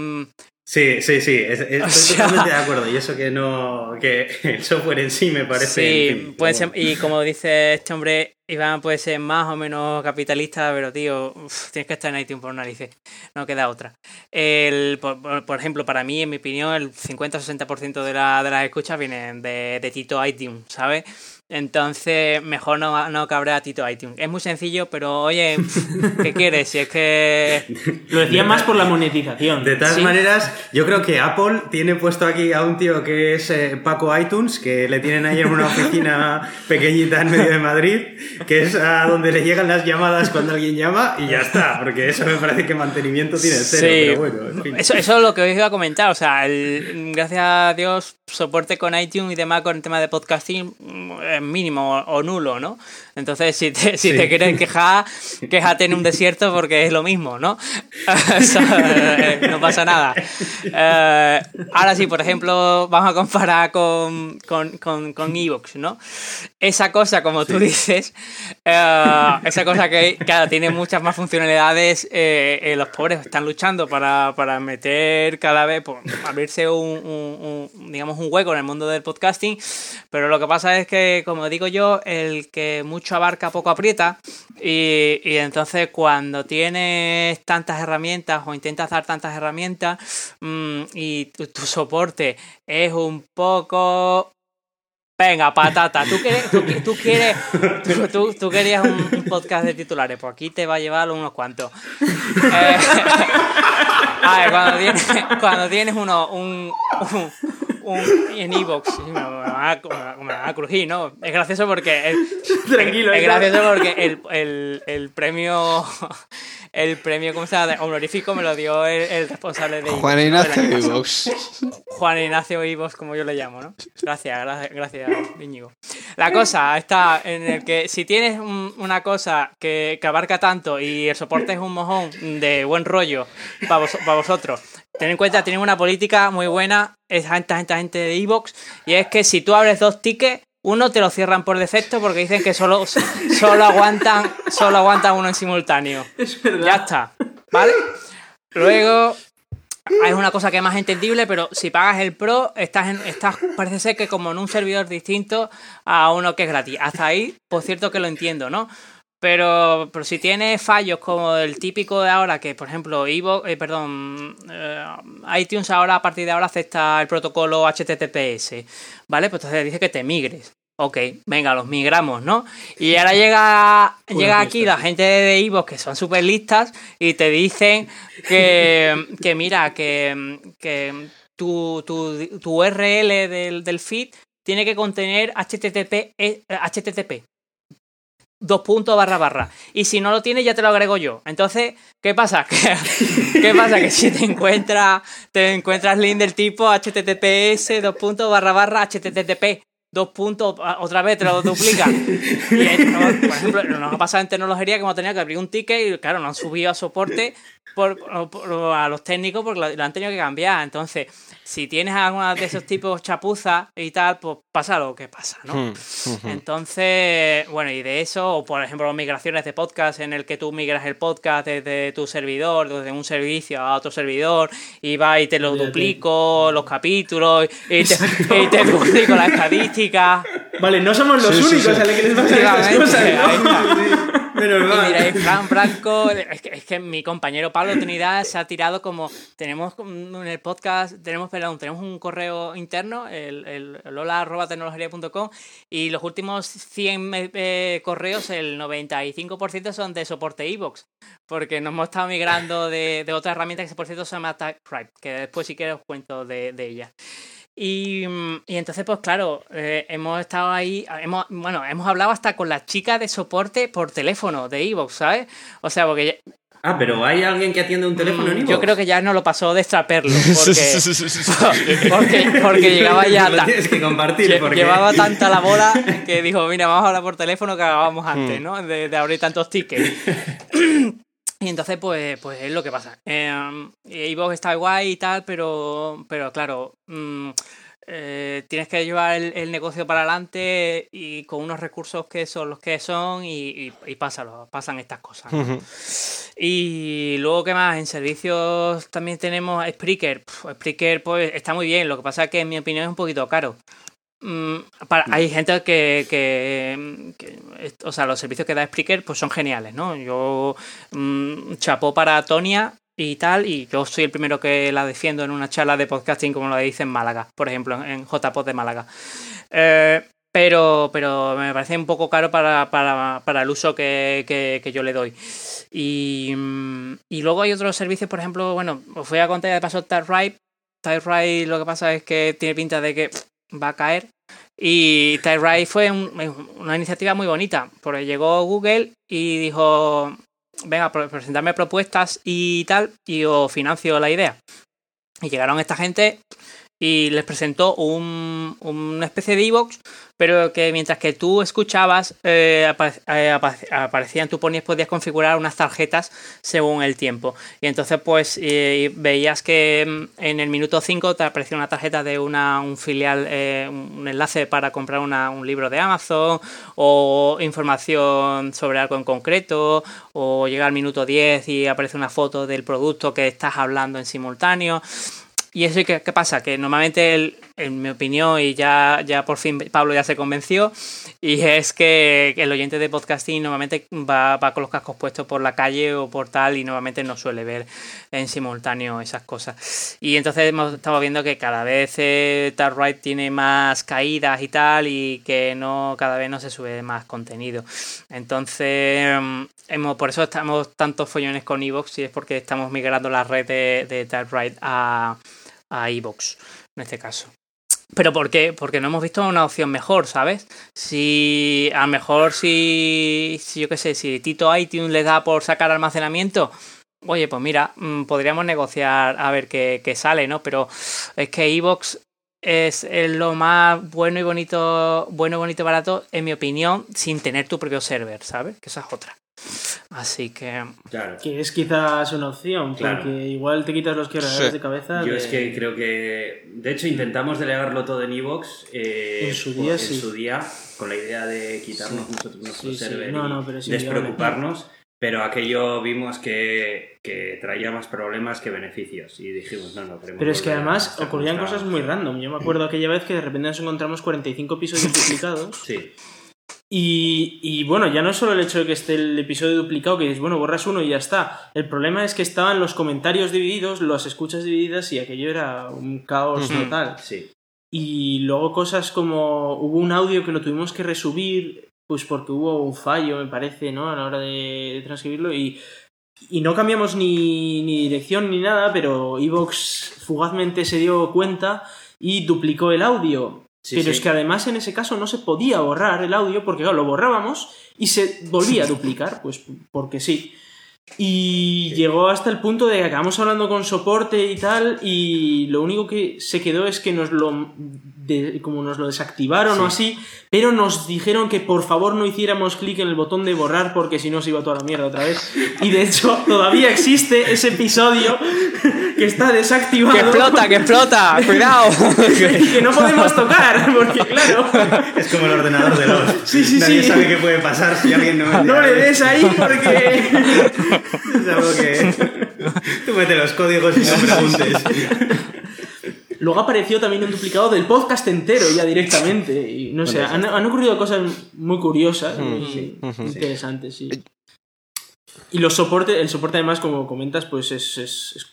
Sí, sí, sí, es- es- <laughs> O estoy sea- totalmente de acuerdo. Y eso que no, que <laughs> el software en sí me parece. Sí, en fin, puede como- ser, y como dice este hombre, Iván puede ser más o menos capitalista, pero tío, uf, tienes que estar en iTunes por narices, no queda otra. El, por, por- ejemplo, para mí, en mi opinión, el 50 o 60% de, la, de las escuchas vienen de, de Tito iTunes, ¿sabes? Entonces, mejor no, no cabrea a Tito iTunes. Es muy sencillo, pero oye, <laughs> ¿qué quieres? Si es que... Lo decía más por la monetización. De todas Sí. maneras, yo creo que Apple tiene puesto aquí a un tío que es eh, Paco iTunes, que le tienen ahí en una oficina <laughs> pequeñita en medio de Madrid, que es a donde le llegan las llamadas cuando alguien llama y ya está, porque eso me parece que mantenimiento tiene cero, pero bueno, en fin. Eso, eso es lo que os iba a comentar. O sea, el- gracias a Dios, soporte con iTunes y demás con el tema de podcasting mínimo o, o nulo, ¿no? Entonces, si te, si Sí. te quieres quejar, quéjate en un desierto porque es lo mismo, ¿no? <laughs> Eh, no pasa nada. Eh, ahora sí, por ejemplo, vamos a comparar con, con, con, con Evox, ¿no? Esa cosa, como tú dices, eh, esa cosa que, claro, tiene muchas más funcionalidades, eh, eh, los pobres están luchando para, para meter cada vez, pues, abrirse un, un- un, digamos, un hueco en el mundo del podcasting, pero lo que pasa es que, como digo yo, el que mucho abarca poco aprieta y, y entonces cuando tienes tantas herramientas o intentas dar tantas herramientas mm, y tu, soporte es un poco Venga, patata, tú quieres, tú, quieres, tú, tú- querías un, un podcast de titulares, pues aquí te va a llevar unos cuantos. Eh, <laughs> a ver, cuando tienes, cuando tienes uno, un, un, un- en Evox, me, van a- me van a crujir, ¿no? Es gracioso porque el- <laughs> Tranquilo, es Edgar. gracioso porque el, el, el premio, <laughs> el premio, ¿cómo se llama? Honorífico me lo dio el, el responsable de Juan Evox. Ignacio. Ivox. Juan Ignacio Ivos, como yo le llamo, ¿no? Gracias, gracias, gracias, Íñigo. La cosa está en el que si tienes un- una cosa que, que abarca tanto y el soporte es un mojón de buen rollo para vosotros, ten en cuenta, tienen una política muy buena esa gente, esta gente de Evox y es que si tú abres dos tickets, uno te lo cierran por defecto porque dicen que solo, <laughs> solo aguantan solo aguantan uno en simultáneo. Es verdad. Ya está, ¿vale? Luego, es una cosa que es más entendible, pero si pagas el Pro, estás, en, estás parece ser que como en un servidor distinto a uno que es gratis. Hasta ahí, por cierto que lo entiendo, ¿no? Pero, pero si tiene fallos como el típico de ahora, que por ejemplo, Ivo, eh, perdón, eh, iTunes ahora a partir de ahora acepta el protocolo HTTPS, ¿vale? Pues entonces dice que te migres. Ok, venga, los migramos, ¿no? Y ahora llega, <laughs> llega aquí la gente de Ivo que son súper listas y te dicen que, <laughs> que mira, que, que tu, tu, tu URL del, del feed tiene que contener HTTP, eh, HTTP. Dos puntos barra barra. Y si no lo tiene, ya te lo agrego yo. Entonces, ¿qué pasa? <laughs> ¿Qué pasa? Que si te encuentras, te encuentras link del tipo HTTPS, dos puntos barra barra, HTTP, dos puntos, ah, otra vez te lo duplica. <laughs> Y, no, por ejemplo, nos ha pasado en tecnología que hemos tenido que abrir un ticket y, claro, no han subido a soporte por, por- a los técnicos porque lo, lo han tenido que cambiar. Entonces, si tienes alguna de esos tipos chapuzas y tal, pues pasa lo que pasa, ¿no? Hmm, Entonces, bueno, y de eso, o por ejemplo, migraciones de podcast en el que tú migras el podcast desde tu servidor, desde un servicio a otro servidor, y va y te lo duplico, los capítulos, y te, <laughs> y te duplico la estadística. Vale, no somos los Sí, únicos sí. a los que les pasan estas cosas, ¿no? Menos Y mal. diréis, Fran Franco, es que, es que mi compañero Pablo Trinidad se ha tirado como, tenemos en el podcast, tenemos, perdón, tenemos un correo interno, el, el, el hola.tecnología.com, y los últimos 100 eh, correos, el 95% son de soporte iVoox, porque nos hemos estado migrando de, de otra herramienta que por cierto se llama TypeWrite, que después si quieres os cuento de, de ella. Y, y entonces, pues claro, eh, hemos estado ahí, hemos, bueno, hemos hablado hasta con las chicas de soporte por teléfono de Evox, ¿sabes? O sea, porque Ah, pero hay alguien que atiende un teléfono en Mm, iVoox? Yo creo que ya no lo pasó de extraperlo, porque, porque, <laughs> porque llegaba ya... Lo tienes que compartir porque... Llevaba <laughs> tanta la bola que dijo, mira, vamos a hablar por teléfono que hablábamos antes, ¿no? De, de abrir tantos tickets. <laughs> Y entonces, pues, pues es lo que pasa. Eh, Evox está guay y tal, pero, pero claro, mm, eh, tienes que llevar el, el negocio para adelante y con unos recursos que son los que son y, y, y pásalo, pasan estas cosas. ¿no? Y luego, ¿qué más? En servicios también tenemos Spreaker. Pf, Spreaker, pues, está muy bien. Lo que pasa es que, en mi opinión, es un poquito caro. Mm, para- hay gente que, que, que- O sea, los servicios que da Spreaker, pues son geniales, ¿no? Yo. mm, chapó para Tonia y tal, y yo soy el primero que la defiendo en una charla de podcasting, como lo dice en Málaga, por ejemplo, en, JPod de Málaga. Eh, pero, pero me parece un poco caro para, para, para el uso que, que- que yo le doy. Y, mm, y luego hay otros servicios, por ejemplo, bueno, os voy a contar de paso TireRight. TireRight lo que pasa es que tiene pinta de que va a caer. Y TireRight fue un- una iniciativa muy bonita, porque llegó Google y dijo, venga, presentarme propuestas y tal, y os financio la idea. Y llegaron esta gente y les presentó un, una especie de iVoox, pero que mientras que tú escuchabas, eh, eh, apa- aparecían, tú ponías, podías configurar unas tarjetas según el tiempo. Y entonces, pues, eh, veías que mm, en el minuto 5 te aparecía una tarjeta de una, un filial, un enlace para comprar una- un libro de Amazon, o información sobre algo en concreto, o llega al minuto 10 y aparece una foto del producto que estás hablando en simultáneo. Y eso, ¿qué, qué pasa? Que normalmente, el- en mi opinión, y ya, ya por fin Pablo ya se convenció, y es que el oyente de podcasting normalmente va, va con los cascos puestos por la calle o por tal, y normalmente no suele ver en simultáneo esas cosas. Y entonces hemos estado viendo que cada vez eh, tiene más caídas y tal, y que no cada vez no se sube más contenido. Entonces, mm, hemos, por eso estamos tantos follones con Evox, y es porque estamos migrando la red de, de a a iVoox, en este caso. ¿Pero por qué? Porque no hemos visto una opción mejor, ¿sabes? Si a lo mejor si, si yo qué sé, si Tito iTunes le da por sacar almacenamiento, oye, pues mira, mm, podríamos negociar a ver qué, qué sale, ¿no? Pero es que iVoox es, lo más bueno y bonito, bueno, bonito barato, en mi opinión, sin tener tu propio server, ¿sabes? Que esa es otra. Así que... Claro. Que es quizás una opción, Claro. porque igual te quitas los quebraderos Sí. de cabeza. Yo de- es que creo que, de hecho, intentamos delegarlo todo en Evox eh, En su día, en sí. su día, con la idea de quitarnos Sí. nosotros nuestro Sí, sí. server No, y no, pero inviable. despreocuparnos, pero aquello vimos que, que traía más problemas que beneficios y dijimos, no, no, queremos Pero es que además ocurrían cosas muy random. Yo me acuerdo aquella vez que de repente nos encontramos 45 episodios <laughs> duplicados. Sí, Y, y bueno, ya no es solo el hecho de que esté el episodio duplicado, que es bueno, borras uno y ya está. El problema es que estaban los comentarios divididos, las escuchas divididas y aquello era un caos total. sí. Y luego cosas como hubo un audio que lo tuvimos que resubir, pues porque hubo un fallo, me parece, ¿no? A la hora de, de transcribirlo y, y no cambiamos ni, ni dirección ni nada, pero Evox fugazmente se dio cuenta y duplicó el audio. Sí, pero sí. es que además en ese caso no se podía borrar el audio porque claro, lo borrábamos y se volvía a <laughs> duplicar, pues porque sí. Y llegó hasta el punto de que acabamos hablando con soporte y tal, y lo único que se quedó es que nos lo de- como nos lo desactivaron o así, pero nos dijeron que por favor no hiciéramos clic en el botón de borrar porque si no se iba toda la mierda otra vez. Y de hecho todavía existe ese episodio que está desactivado. ¡Que explota, que explota! <laughs> ¡Cuidado! que no podemos tocar, porque claro, Es como el ordenador de los. <laughs> Sí, sí, Nadie sí. sabe qué puede pasar si alguien no. no le des ahí porque... <laughs> Es algo que. Tú mete los códigos y no preguntes. Luego apareció también un duplicado del podcast entero ya directamente. Y no sé, han, han ocurrido cosas muy curiosas Mm, y sí. interesantes, sí. Y los soportes, el soporte además, como comentas, pues es, es- es-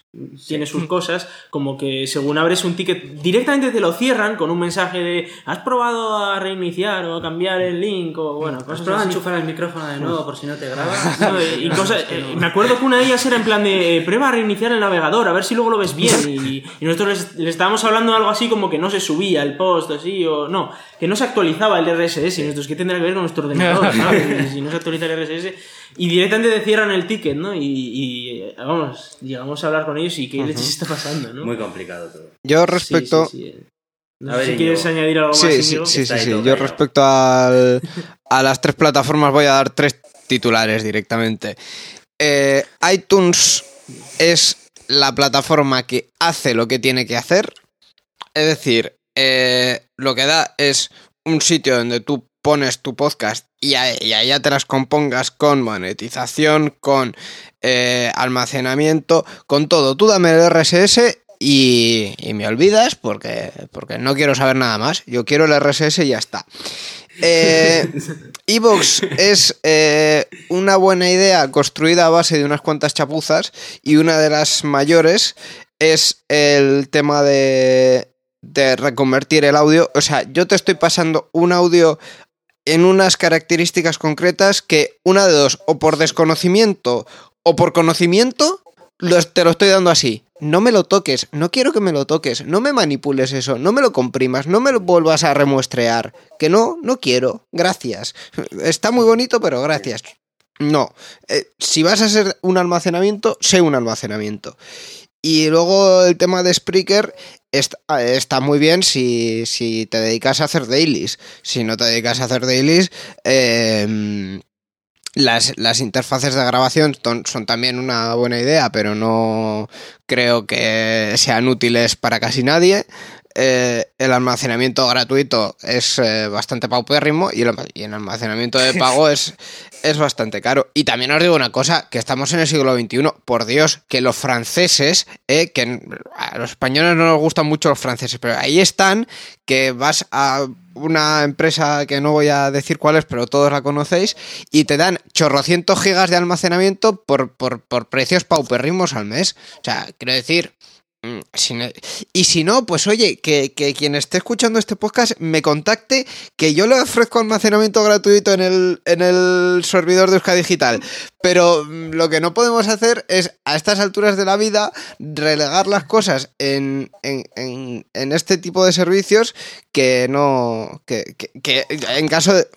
tiene sus cosas, como que según abres un ticket, directamente te lo cierran con un mensaje de ¿has probado a reiniciar o a cambiar el link? o bueno, ¿Has probado a enchufar el micrófono de nuevo por si no te graba? <laughs> No, y, <laughs> y cosas, eh, me acuerdo que una de ellas era en plan de eh, prueba a reiniciar el navegador, a ver si luego lo ves bien. <laughs> Y, y nosotros les, les estábamos hablando de algo así como que no se subía el post, así, o no, que no se actualizaba el RSS. Y nosotros, ¿qué tendrá que ver con nuestro ordenador? Si no se actualiza el RSS. Y directamente te cierran el ticket, ¿no? Y, y, eh, vamos, llegamos a hablar con ellos y qué leches está pasando, ¿no? Muy complicado todo. Yo respecto... sí, sí. No A sé ver, si Íñigo. quieres añadir algo más, Sí, sí, Íñigo. sí, sí, Yo respecto al- a las tres plataformas voy a dar tres titulares directamente. Eh, iTunes es la plataforma que hace lo que tiene que hacer. Es decir, eh, lo que da es un sitio donde tú pones tu podcast y, a- y allá te las compongas con monetización, con eh, almacenamiento, con todo. Tú dame el RSS y, y me olvidas porque, porque no quiero saber nada más. Yo quiero el RSS y ya está. Eh, <laughs> Evox es eh, una buena idea construida a base de unas cuantas chapuzas y una de las mayores es el tema de, de reconvertir el audio. O sea, yo te estoy pasando un audio en unas características concretas que una de dos, o por desconocimiento o por conocimiento, te lo estoy dando así. No me lo toques, no quiero que me lo toques, no me manipules eso, no me lo comprimas, no me lo vuelvas a remuestrear. Que no, no quiero, gracias. Está muy bonito, pero gracias. No, Eh, si vas a ser un almacenamiento, sé un almacenamiento. Y luego el tema de Spreaker está, está muy bien si, si te dedicas a hacer dailies. Si no te dedicas a hacer dailies, eh, las, las interfaces de grabación son también una buena idea, pero no creo que sean útiles para casi nadie. Eh, el almacenamiento gratuito es eh, bastante paupérrimo y el, y el almacenamiento de pago <laughs> es, es bastante caro. Y también os digo una cosa, que estamos en el siglo XXI, por Dios, que los franceses, eh, que a los españoles no nos gustan mucho los franceses, pero ahí están, que vas a una empresa que no voy a decir cuál es, pero todos la conocéis, y te dan chorrocientos gigas de almacenamiento por, por, por precios paupérrimos al mes. O sea, quiero decir... mm, y si no, pues oye, que, que quien esté escuchando este podcast me contacte, que yo le ofrezco almacenamiento gratuito en el, en el servidor de Euska Digital. Pero mm, lo que no podemos hacer es, a estas alturas de la vida, relegar las cosas en, en, en- en este tipo de servicios que no. que, que- que en caso de.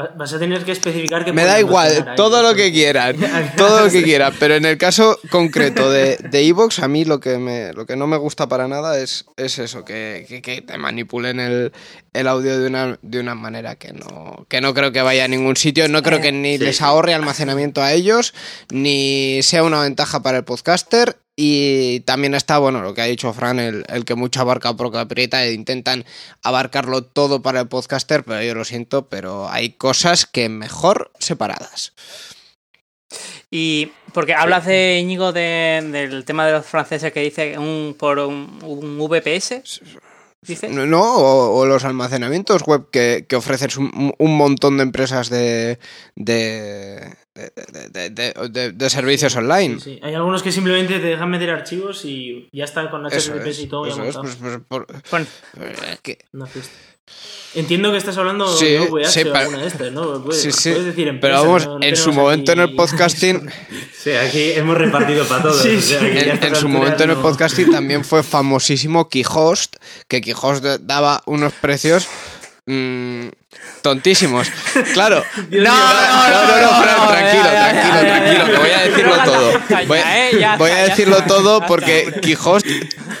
Va- Vas a tener que especificar que Me da igual, todo lo que quieran, <laughs> todo lo que quieran, pero en el caso concreto de de Evox, a mí lo que, me, lo que no me gusta para nada es, es eso, que, que- que te manipulen el, el audio de una, de una manera que no, que no creo que vaya a ningún sitio, no creo que ni sí, les ahorre almacenamiento a ellos, ni sea una ventaja para el podcaster. Y también está, bueno, lo que ha dicho Fran, el, el que mucho abarca poco aprieta, e intentan abarcarlo todo para el podcaster, pero yo lo siento, pero hay cosas que mejor separadas. Y porque hablas de Íñigo de- del tema de los franceses que dice un por un, un VPS. Dice. No, o los almacenamientos web que, que ofrecen un, un montón de empresas de, de, de, de- de- servicios online. Sí, sí. Hay algunos que simplemente te dejan meter archivos y ya está con HTTPS es, y todo ya es, pues, por- Bueno, eh, que- Una fiesta. Entiendo que estás hablando Sí, de VH sí, o alguna de estas, ¿no? Puedes, puedes decir pero empresas, vamos, no- no en su momento en aquí- el podcasting, <laughs> Sí, aquí hemos repartido para todos. <laughs> O sea, en, en su momento en el no- podcasting también fue famosísimo Keyhost, que Keyhost daba unos precios mm, tontísimos. Claro. <laughs> No, no, no, no, Fran, no, tranquilo, tranquilo, tranquilo, que voy a decirlo todo. Voy, eh, a ya decirlo todo porque. Keyhost,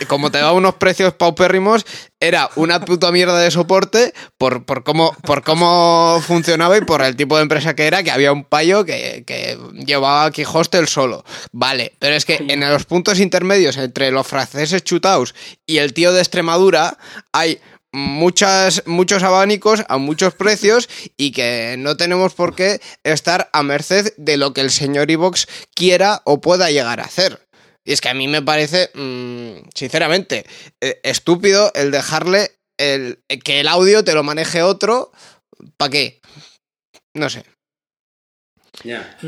como te daba unos precios paupérrimos, era una puta mierda de soporte por, por, cómo, por cómo funcionaba y por el tipo de empresa que era, que había un payo que, que llevaba Keyhost el solo. Vale, pero es que en los puntos intermedios entre los franceses chutaos y el tío de Extremadura hay muchas, muchos abanicos a muchos precios y que no tenemos por qué estar a merced de lo que el señor Ivox quiera o pueda llegar a hacer. Y es que a mí me parece, mm, sinceramente, eh, estúpido el dejarle el, que el audio te lo maneje otro. ¿Para qué? No sé. Ya.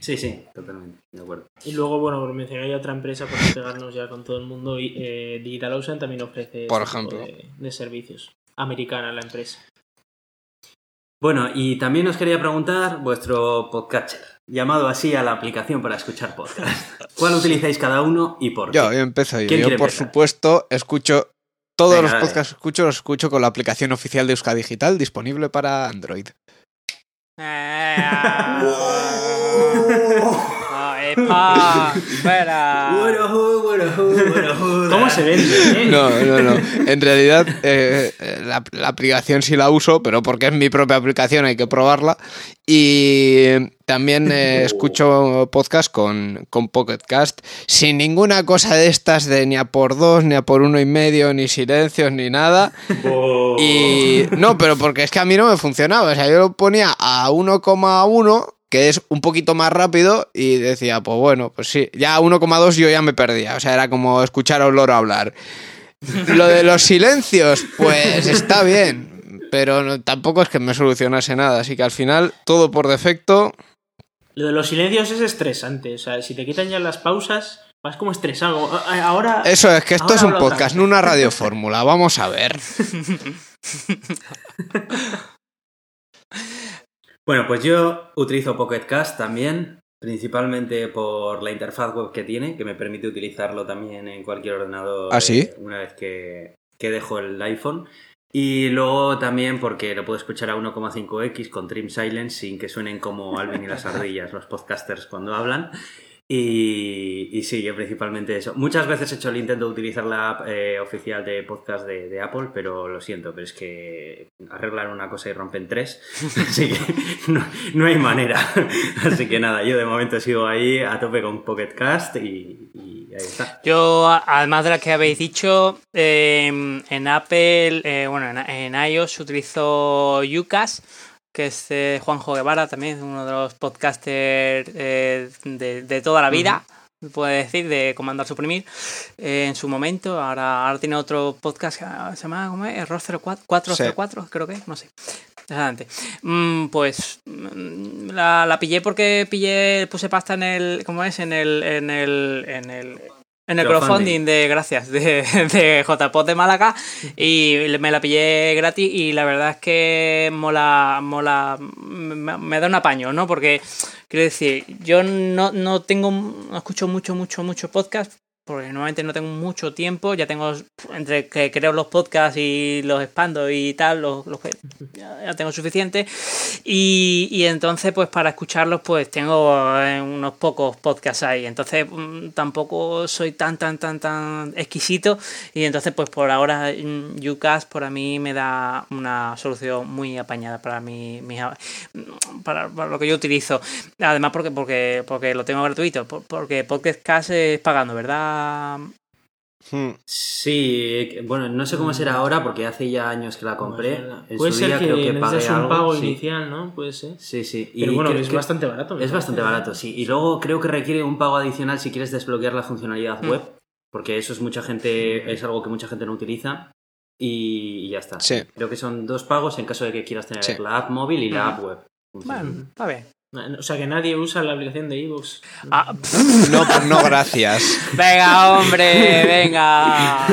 Sí, sí, totalmente, de acuerdo. Y luego, bueno, por mencionar ya otra empresa para pegarnos ya con todo el mundo, y, eh, Digital Ocean también ofrece Por tipo ejemplo. de, de servicios. Americana la empresa. Bueno, y también os quería preguntar vuestro podcatcher, llamado así a la aplicación para escuchar podcast. ¿Cuál <laughs> utilizáis cada uno y por qué? Yo, yo empiezo yo. ¿Quién Yo, por empezar? supuesto, escucho todos Venga, los dale. podcasts que escucho, los escucho con la aplicación oficial de Euskadi Digital disponible para Android. <laughs> <laughs> Ah, epa. ¿Cómo se vende? eh? No, no, no. En realidad, eh, la, la aplicación sí la uso, pero porque es mi propia aplicación, hay que probarla. Y también eh, escucho podcast con, con Pocket Cast, sin ninguna cosa de estas de ni a por dos, ni a por uno y medio, ni silencios, ni nada. Y no, pero porque es que a mí no me funcionaba. O sea, yo lo ponía a 1,1, que es un poquito más rápido, y decía, pues bueno, pues sí. Ya a 1,2 yo ya me perdía. O sea, era como escuchar a un loro hablar. Lo de los silencios, pues está bien. Pero no- tampoco es que me solucionase nada. Así que al final, todo por defecto. Lo de los silencios es estresante. O sea, si te quitan ya las pausas, vas como estresado. Ahora. Eso es que esto es un podcast, no una radiofórmula. Vamos a ver. <laughs> Bueno, pues yo utilizo Pocket Cast también, principalmente por la interfaz web que tiene, que me permite utilizarlo también en cualquier ordenador ¿Ah, sí? una vez que, que dejo el iPhone. Y luego también porque lo puedo escuchar a 1,5x con Trim Silence sin que suenen como Alvin y las <laughs> ardillas, los podcasters cuando hablan. Y, y sí, yo principalmente eso. Muchas veces he hecho el intento de utilizar la app eh, oficial de podcast de, Apple, pero lo siento, pero es que arreglan una cosa y rompen tres. <laughs> Así que no, no hay manera. <laughs> Así que nada, yo de momento sigo ahí a tope con Pocket Cast y, ahí está. Yo, además de las que habéis dicho, eh, en Apple, eh, bueno, en, en iOS utilizo Ucas, que es de Juanjo Guevara, también uno de los podcasters eh, de, de toda la vida, puede decir, de Comandar Suprimir, eh, en su momento. Ahora, ahora tiene otro podcast que ah, se llama, ¿cómo es? Error 04, 404, creo que, no sé. Adelante. Mm, pues mm, la, la pillé porque pillé, puse pasta en el, ¿cómo es? En el, en el, en el, en el Crowdfunding. de, gracias, de, de JPod de Málaga y me la pillé gratis y la verdad es que mola, mola, me, me da un apaño, ¿no? Porque, quiero decir, yo no, no tengo, no escucho mucho, mucho, mucho podcast porque normalmente no tengo mucho tiempo, ya tengo entre que creo los podcasts y los expando y tal, los, los que ya, tengo suficiente. Y, y entonces, pues para escucharlos, pues tengo eh, unos pocos podcasts ahí. Entonces, mm, tampoco soy tan, tan, tan, tan exquisito. Y entonces, pues por ahora, mm, Ucast para mí me da una solución muy apañada para mi, mi- para, para lo que yo utilizo. Además, porque, porque, porque lo tengo gratuito. por- Porque Podcast Cast es pagando, ¿verdad? Hmm. Sí, que- bueno, no sé cómo será ahora porque hace ya años que la compré. En Puede su ser día que, creo que pagué necesitas un algo, pago sí. inicial, ¿no? Puede ser. Sí, sí. Pero bueno, creo es que- bastante barato. me Es parece. bastante barato, sí. Y luego creo que requiere un pago adicional si quieres desbloquear la funcionalidad Mm. web, porque eso es mucha gente, es algo que mucha gente no utiliza y, y ya está. Sí. Creo que son dos pagos en caso de que quieras tener Sí. la app móvil y la Mm. app web. Bueno, está bien. O sea, que nadie usa la aplicación de iVoox. Ah, No, pues no, gracias. venga, hombre, venga.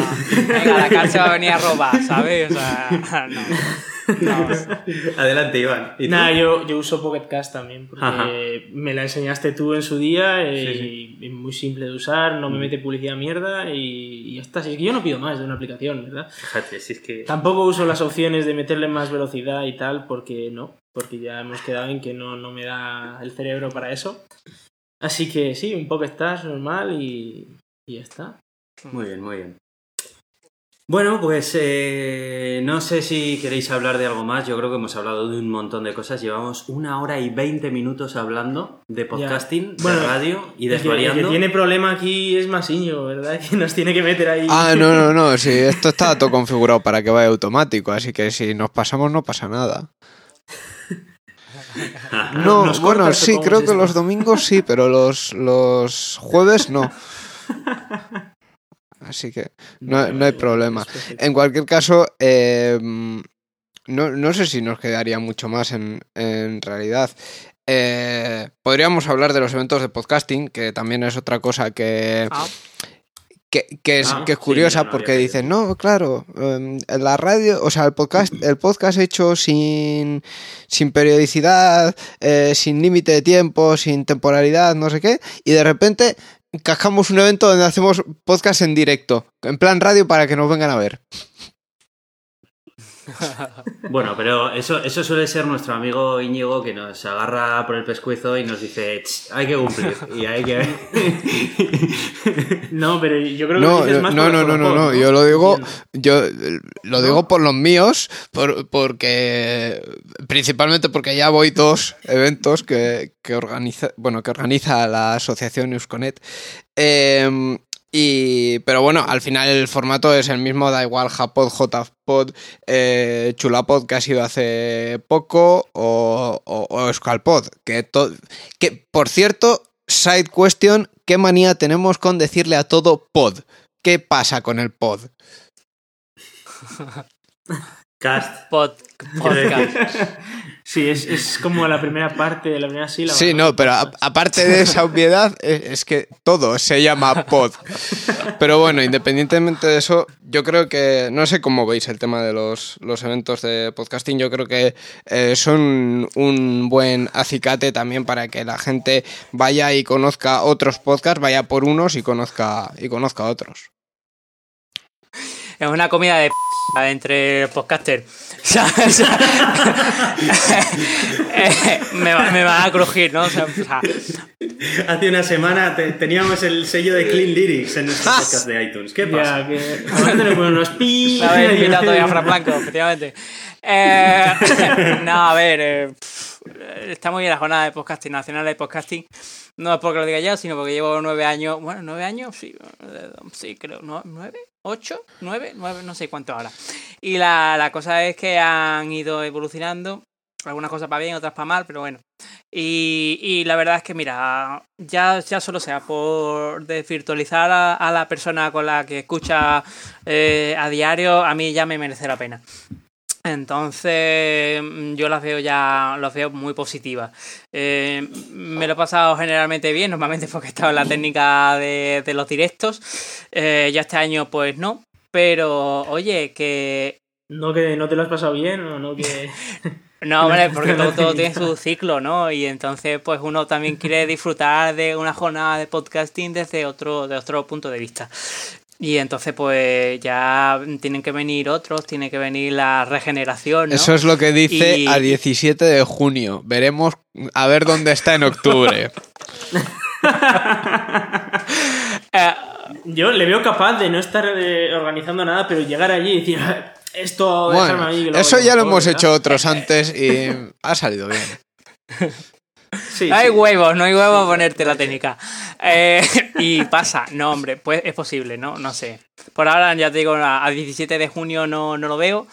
Venga, la cárcel va a venir a robar, ¿sabes? O sea, no. No. <laughs> Adelante, Iván. Nada, yo, yo uso Pocket Cast también, porque Ajá. me la enseñaste tú en su día eh, Sí, y es muy simple de usar, no me Mm. mete publicidad mierda y, y ya está. Si es que yo no pido más de una aplicación, ¿verdad? Fíjate, si es que... Tampoco uso las opciones de meterle más velocidad y tal, porque no, porque ya hemos quedado en que no, no me da el cerebro para eso. Así que sí, un Pocket Cast normal y, y ya está. Muy bien, muy bien. Bueno, pues eh, no sé si queréis hablar de algo más. Yo creo que hemos hablado de un montón de cosas. Llevamos una hora y veinte minutos hablando de podcasting, Bueno, de radio y El que, el que desvariando. tiene problema aquí es Masiño, ¿verdad? <laughs> Que nos tiene que meter ahí. Ah, no, no, no. Sí, esto está todo configurado para que vaya automático, así que si nos pasamos no pasa nada. <laughs> No, ¿Nos bueno, sí, creo que los domingos sí, pero los, los jueves no. <laughs> Así que no, no hay problema. En cualquier caso, eh, no, no sé si nos quedaría mucho más en, en realidad. eh, podríamos hablar de los eventos de podcasting, que también es otra cosa que, Ah, que, que es, Ah, que es curiosa no porque dicen, no, claro, em, la radio, o sea, el podcast, el podcast hecho sin, sin periodicidad, eh, sin límite de tiempo, sin temporalidad, no sé qué, y de repente encajamos un evento donde hacemos podcast en directo, en plan radio para que nos vengan a ver. <laughs> Bueno, pero eso, eso suele ser nuestro amigo Íñigo que nos agarra por el pescuezo y nos dice, "Ch, hay que cumplir y hay que... <laughs> No, pero yo creo que No, dices no, más no, no, no, no, juegos, yo lo digo, yo eh, lo digo por los míos, por- porque principalmente porque ya voy dos eventos que, que organiza, bueno, que organiza la asociación Eusconet. Eh, y, pero bueno, al final el formato es el mismo, da igual Japod, JPod, eh, Chulapod que ha sido hace poco o, o, o Euskalpod, que, to- que por cierto, side question, ¿qué manía tenemos con decirle a todo pod? ¿Qué pasa con el pod? <laughs> Cast. pod- podcast. Sí, es, es como la primera parte de la primera sílaba. Sí, no, pero a- aparte de esa obviedad, es, <laughs> es que todo se llama pod. Pero bueno, independientemente de eso, yo creo que, no sé cómo veis el tema de los, los eventos de podcasting, yo creo que eh, son un buen acicate también para que la gente vaya y conozca otros podcasts, vaya por unos y conozca, y conozca otros. Es una comida de p entre podcasters. O sea, o sea, eh, me, va- me a crujir, ¿no? O sea, Hace una semana te- teníamos el sello de Clean Lyrics en nuestro <laughs> podcast de iTunes. ¿Qué pasa? Ya, que <laughs> unos <laughs> pi. habéis invitado todavía a Fran Blanco, efectivamente. Eh, no, a ver, eh, está muy bien la jornada de podcasting, nacional de podcasting. No es porque lo diga yo, sino porque llevo nueve años. Bueno, nueve años, sí, eh, sí, creo. ¿Nueve? ¿Ocho? ¿Nueve? Nueve, no sé cuánto ahora. Y la, la cosa es que han ido evolucionando. Algunas cosas para bien, otras para mal, pero bueno. Y, y la verdad es que, mira, ya, ya solo sea por desvirtualizar a, a la persona con la que escucha eh, a diario, a mí ya me merece la pena. Entonces, mm, yo las veo ya, las veo muy positivas. Eh, me lo he pasado generalmente bien, normalmente porque he estado en la técnica de, de los directos. Eh, ya este año, pues no. Pero, oye, que No que no te lo has pasado bien o no que. <laughs> no, hombre, <laughs> porque todo, todo tiene su ciclo, ¿no? Y entonces, pues uno también quiere disfrutar de una jornada de podcasting desde otro, de otro punto de vista. Y entonces, pues ya tienen que venir otros, tiene que venir la regeneración, ¿no? Eso es lo que dice Y- a 17 de junio. Veremos a ver dónde está en octubre. <laughs> Eh, Yo le veo capaz de no estar eh, organizando nada, pero llegar allí y decir, "Ah, esto, déjame Bueno, ahí. eso ya lo mejor", hemos hecho otros antes y ha salido bien. <laughs> Sí, no hay sí. huevos, no hay huevos a ponerte la técnica. Eh, <laughs> y pasa, no, hombre, pues es posible, ¿no? No sé. Por ahora, ya te digo, a a 17 de junio no, no lo veo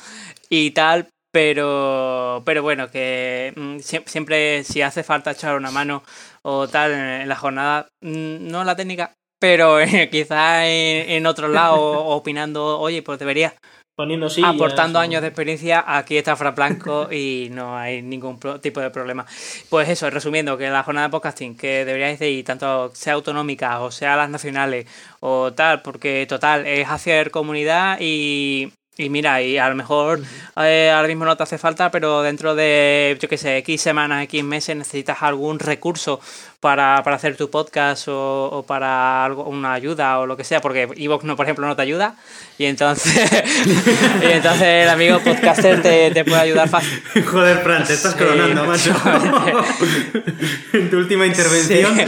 y tal, pero, pero bueno, que mm, sie- siempre si hace falta echar una mano o tal en, la jornada, mm, no la técnica, pero <laughs> eh, quizás en, en otro lado <laughs> opinando, oye, pues debería Poniendo sillas, aportando o- años de experiencia, aquí está Fran Blanco <laughs> y no hay ningún tipo de problema. Pues eso, resumiendo, que la jornada de podcasting que deberíais de ir, tanto sea autonómica o sea las nacionales o tal, porque total, es hacer comunidad y, y mira, y a lo mejor eh, ahora mismo no te hace falta, pero dentro de, yo qué sé, X semanas, X meses necesitas algún recurso para, para hacer tu podcast o, o para algo, una ayuda o lo que sea, porque Evox, no, por ejemplo, no te ayuda y entonces, <laughs> y entonces el amigo podcaster te, te puede ayudar fácil. <laughs> Joder, Fran, te estás Sí, coronando, <laughs> macho. en tu última intervención.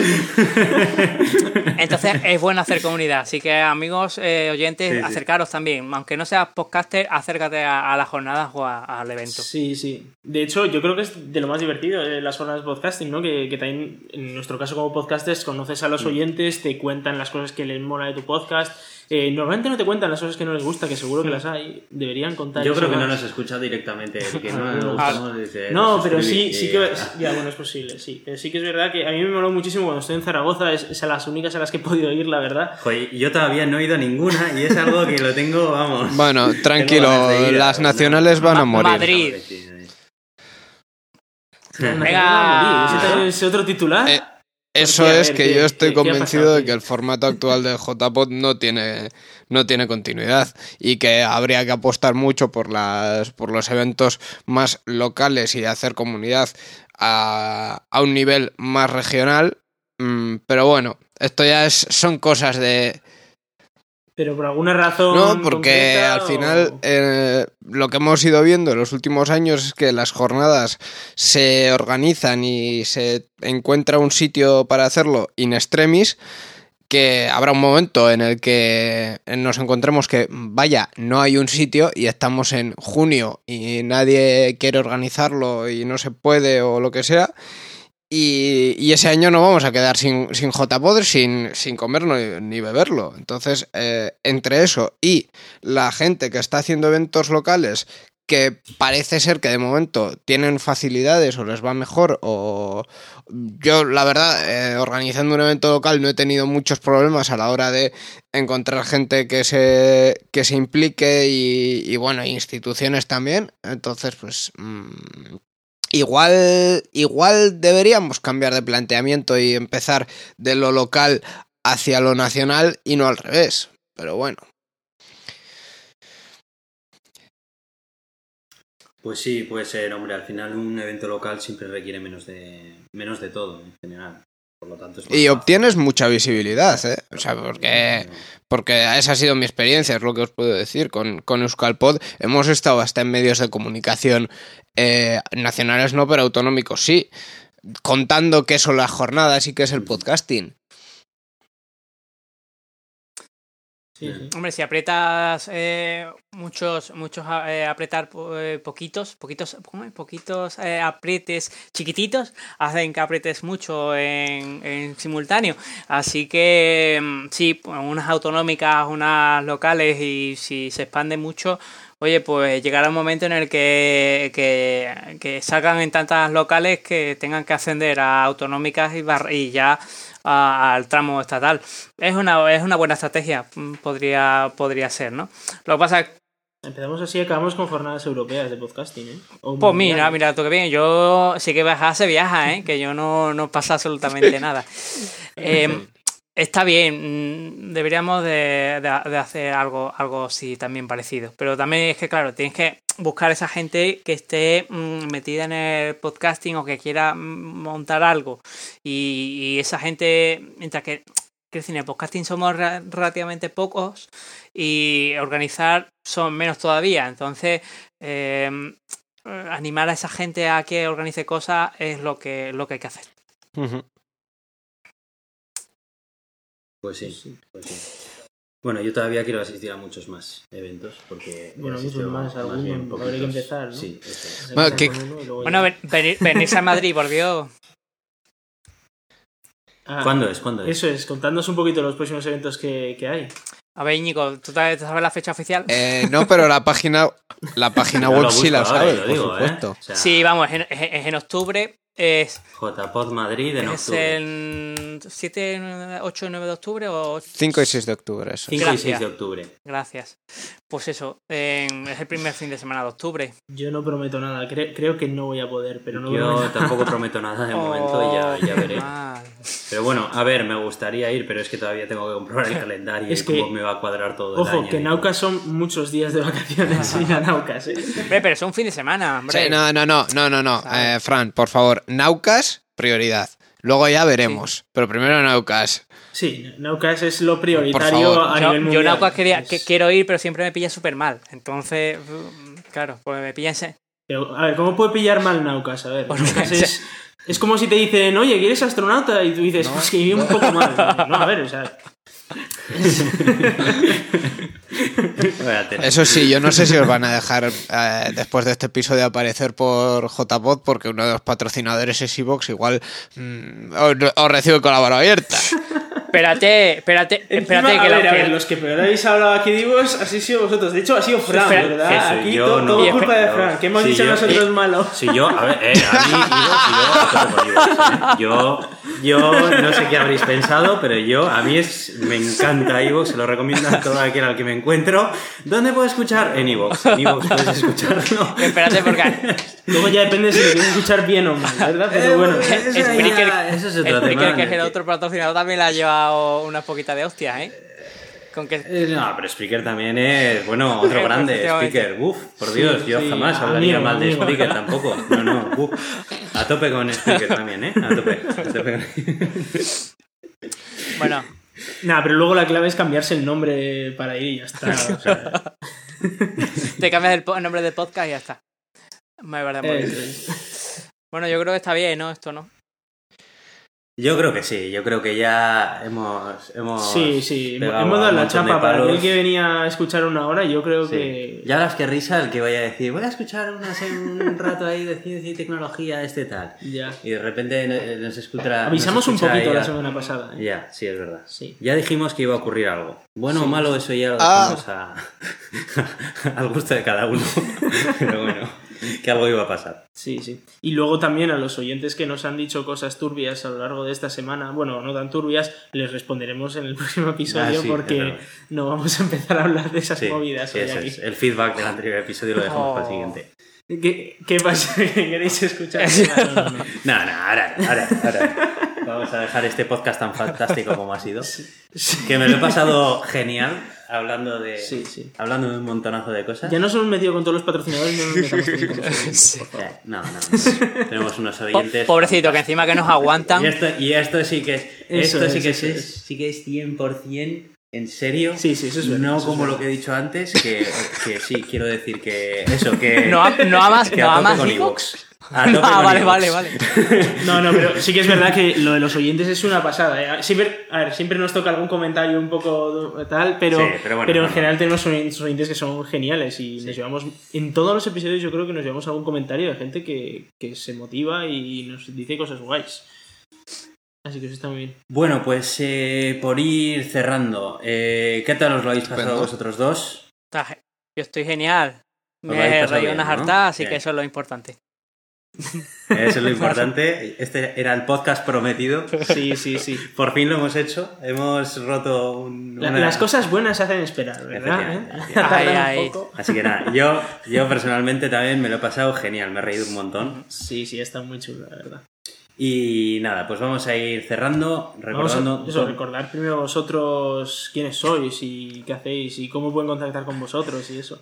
Entonces es bueno hacer comunidad, así que amigos eh, oyentes, Sí, sí. acercaros también, aunque no seas podcaster, acércate a, a las jornadas o a- al evento. Sí, sí. De hecho, yo creo que es de lo más divertido eh, las jornadas de podcasting, ¿no? Que, que también, en nuestro caso como podcasters, conoces a los oyentes, te cuentan las cosas que les mola de tu podcast. Eh, normalmente no te cuentan las cosas que no les gusta, que seguro que las hay. Deberían contar Yo creo que no más. nos escucha directamente. Que <laughs> no nos Ah, No, nos pero sí, sí que. ya bueno, es posible, sí. Pero sí que es verdad que a mí me moló muchísimo cuando estoy en Zaragoza, es, es a las únicas a las que he podido ir, la verdad. Joder, yo todavía no he ido a ninguna y es algo que lo tengo, vamos. Bueno, <laughs> tranquilo, a las nacionales van a morir. Madrid. Venga. ¿Ese otro titular? Eh, eso es que yo estoy convencido de que el formato actual de JPod no tiene, no tiene continuidad y que habría que apostar mucho por, las, por los eventos más locales y hacer comunidad a, a un nivel más regional. Mm, pero bueno, esto ya es, son cosas de, pero por alguna razón. No, porque al final eh, lo que hemos ido viendo en los últimos años es que las jornadas se organizan y se encuentra un sitio para hacerlo in extremis. Que habrá un momento en el que nos encontremos que, vaya, no hay un sitio y estamos en junio y nadie quiere organizarlo y no se puede o lo que sea. Y, ese año no vamos a quedar sin, sin j sin, sin comerlo ni, beberlo. Entonces, eh, entre eso y la gente que está haciendo eventos locales que parece ser que de momento tienen facilidades o les va mejor o yo la verdad eh, organizando un evento local no he tenido muchos problemas a la hora de encontrar gente que se que se implique y, bueno instituciones también entonces pues mm, Igual, igual deberíamos cambiar de planteamiento y empezar de lo local hacia lo nacional y no al revés. Pero bueno. Pues sí, puede ser, hombre. Al final un evento local siempre requiere menos de, menos de todo en general y obtienes mucha visibilidad, ¿eh? O sea, porque, porque esa ha sido mi experiencia, es lo que os puedo decir. Con, con Euskalpod hemos estado hasta en medios de comunicación eh, nacionales, no, pero autonómicos sí, contando qué son las jornadas y qué es el podcasting. Hombre, si aprietas eh, muchos, muchos eh, apretar eh, poquitos, poquitos, poquitos aprietes chiquititos, hacen que aprietes mucho en, simultáneo. Así que mm, sí, unas autonómicas, unas locales y si se expande mucho, oye, pues llegará un momento en el que, que, que salgan en tantas locales que tengan que ascender a autonómicas y, y ya al tramo estatal. Es una, es una buena estrategia, mm, podría, podría ser, ¿no? Lo que pasa es Empezamos así y acabamos con jornadas europeas de podcasting, ¿eh? pues mira, mira, tú que bien. Yo sí que viajar se viaja, ¿eh? Que yo no, no pasa absolutamente nada. <laughs> Eh, está bien, mm, deberíamos de, hacer algo, algo así también parecido. Pero también es que, claro, tienes que buscar esa gente que esté mm, metida en el podcasting o que quiera mm, montar algo. Y, esa gente, mientras que en el podcasting somos relativamente pocos y organizar son menos todavía. Entonces, em, animar a esa gente a que organice cosas es lo que, lo que hay que hacer. Pues sí, pues sí. Bueno, yo todavía quiero asistir a muchos más eventos porque... Bueno, muchos más, algunos, habría que empezar, ¿no? Sí, eso Bueno, bueno venís a Madrid, por Dios. Ah, ¿Cuándo es? ¿Cuándo es? Eso es, contadnos un poquito los próximos eventos que, que hay. A ver, Íñigo, ¿tú sabes la fecha oficial? Eh, no, pero la página, la <laughs> página web sí la sabes, por ¿eh? supuesto. sí, vamos, es en octubre es. JPod Madrid en ¿Es el 7, 8 y 9 de octubre o. 5 y 6 de octubre, eso. 5 y 6 de octubre. Gracias. Pues eso, es el primer fin de semana de octubre. Yo no prometo nada, creo que no voy a poder, pero no Yo tampoco prometo nada de <laughs> momento, ya, ya veré. Pero bueno, a ver, me gustaría ir, pero es que todavía tengo que comprobar el calendario y cómo me va a cuadrar todo Ojo, el año. que Naucas son muchos días de vacaciones ir a <laughs> Naucas, ¿eh? pero es un fin de semana, hombre. Sí, no, no, no, no, no, no. Eh, Fran, por favor, Naucas, prioridad. Luego ya veremos. Pero primero Naucas. Sí, Naucas es lo prioritario a yo, nivel mundial. Yo Naucas quería, que, quiero ir, pero siempre me pilla súper mal. Entonces, claro, pues me pilla ese. a ver, ¿cómo puede pillar mal Naucas? A ver, <laughs> Naucas es, es, como si te dicen, oye, ¿quieres astronauta? Y tú dices, pues que un poco mal. No, a ver, o sea... Eso sí, yo no sé si os van a dejar eh, después de este episodio aparecer por JBot porque uno de los patrocinadores es Evox, igual mm, os, recibe con la mano abierta. Espérate, espérate, espérate que, a ver, los que peor habéis hablado aquí divos, así sido vosotros. De hecho, ha sido Fran, ¿verdad? Aquí todo, no. culpa de Fran. ¿Qué hemos dicho nosotros malo? Si yo, a ver, eh, a mí, yo, yo, yo, yo no sé qué habréis pensado, pero yo, a mí es, me encanta iVoox, se lo recomiendo a todo aquel al que me encuentro. ¿Dónde puedo escuchar? En iVoox. En iVoox puedes escucharlo. Espérate, porque Luego ya depende si lo quieres escuchar bien o mal, ¿verdad? Pero bueno. Eh, eso ya- Spreaker, eso es otro Spreaker, tema. que es el otro patrocinador, también le ha llevado unas poquitas de hostias, ¿eh? Con que... Eh, No, pero Spreaker también es, bueno, <laughs> otro grande. Spreaker, uff, por Dios, yo sí, jamás hablaría mal de. Spreaker tampoco. No, no, uf. A tope con Spreaker también, ¿eh? A tope. A tope. Bueno, Nada, pero luego la clave es cambiarse el nombre para ir y ya está. o sea, <laughs> te cambias el, nombre del podcast y ya está. Me muy bien. es. Bueno, yo creo que está bien, ¿no? Esto, ¿no? Yo creo que sí, yo creo que ya hemos. hemos Sí, sí, hemos dado la chapa para aquel que venía a escuchar una hora. Yo creo Sí. que. Ya las que risa el que vaya a decir, voy a escuchar unas en un rato ahí de ciencia y tecnología, este tal. Ya. Y de repente eh, nos escucha. Avisamos nos un poquito ya- la semana pasada. ¿eh? Ya, sí, es verdad. Sí. Ya dijimos que iba a ocurrir algo. Bueno o Sí. malo, eso ya lo Ah. dejamos a... <laughs> al gusto de cada uno. <laughs> Pero bueno, <laughs> que algo iba a pasar. Sí, sí. Y luego también a los oyentes que nos han dicho cosas turbias a lo largo de esta semana, bueno, no tan turbias, les responderemos en el <laughs> próximo episodio Ah, sí, porque no vamos a empezar a hablar de esas Sí, movidas sí, hoy eso aquí. es. El feedback del anterior episodio lo dejamos para el Oh. siguiente. ¿Qué, qué pasa? <laughs> ¿Que queréis escuchar? No, no, ahora, ahora, ahora. Vamos a dejar este podcast tan fantástico como ha sido. Que me lo he pasado genial hablando de, Sí, sí. hablando de un montonazo de cosas. Ya nos hemos metido con todos los patrocinadores no nos <laughs> por favor. No, no, no. <laughs> Tenemos unos oyentes. pobrecito, que encima que nos aguantan. Y esto, y esto sí que es, Eso esto sí que es. sí que es 100% en serio. Sí, sí, eso es verdad, No eso como verdad. lo que he dicho antes, que, que sí, quiero decir que eso, que... <laughs> No, no amas, que no amas con tope <laughs> Ah, con vale, vale, vale. <laughs> No, no, pero sí que es verdad que lo de los oyentes es una pasada. ¿eh? Siempre, a ver, siempre nos toca algún comentario un poco tal, pero, Sí, pero bueno, en no, general tenemos oyentes oyentes que son geniales y nos llevamos, en todos los episodios yo creo que nos llevamos algún comentario de gente que, que se motiva y nos dice cosas guays. Así que eso está muy bien. Bueno, pues eh, por ir cerrando, eh, ¿qué tal os lo habéis pasado vosotros dos? Yo estoy genial. Me he reído unas hartas, así Bien. que eso es lo importante. <laughs> Eso es lo importante. <laughs> Este era el podcast prometido. Sí, sí, sí. <laughs> Por fin lo hemos hecho. Hemos roto un, una- Las cosas buenas se hacen esperar, ¿verdad? ¿Eh? Ay, ay. Así que nada, yo, yo personalmente también me lo he pasado genial, me he reído un montón. Sí, sí, está muy chulo, la verdad. Y nada, pues vamos a ir cerrando, recordando. a eso, recordar primero vosotros quiénes sois y qué hacéis y cómo pueden contactar con vosotros y eso.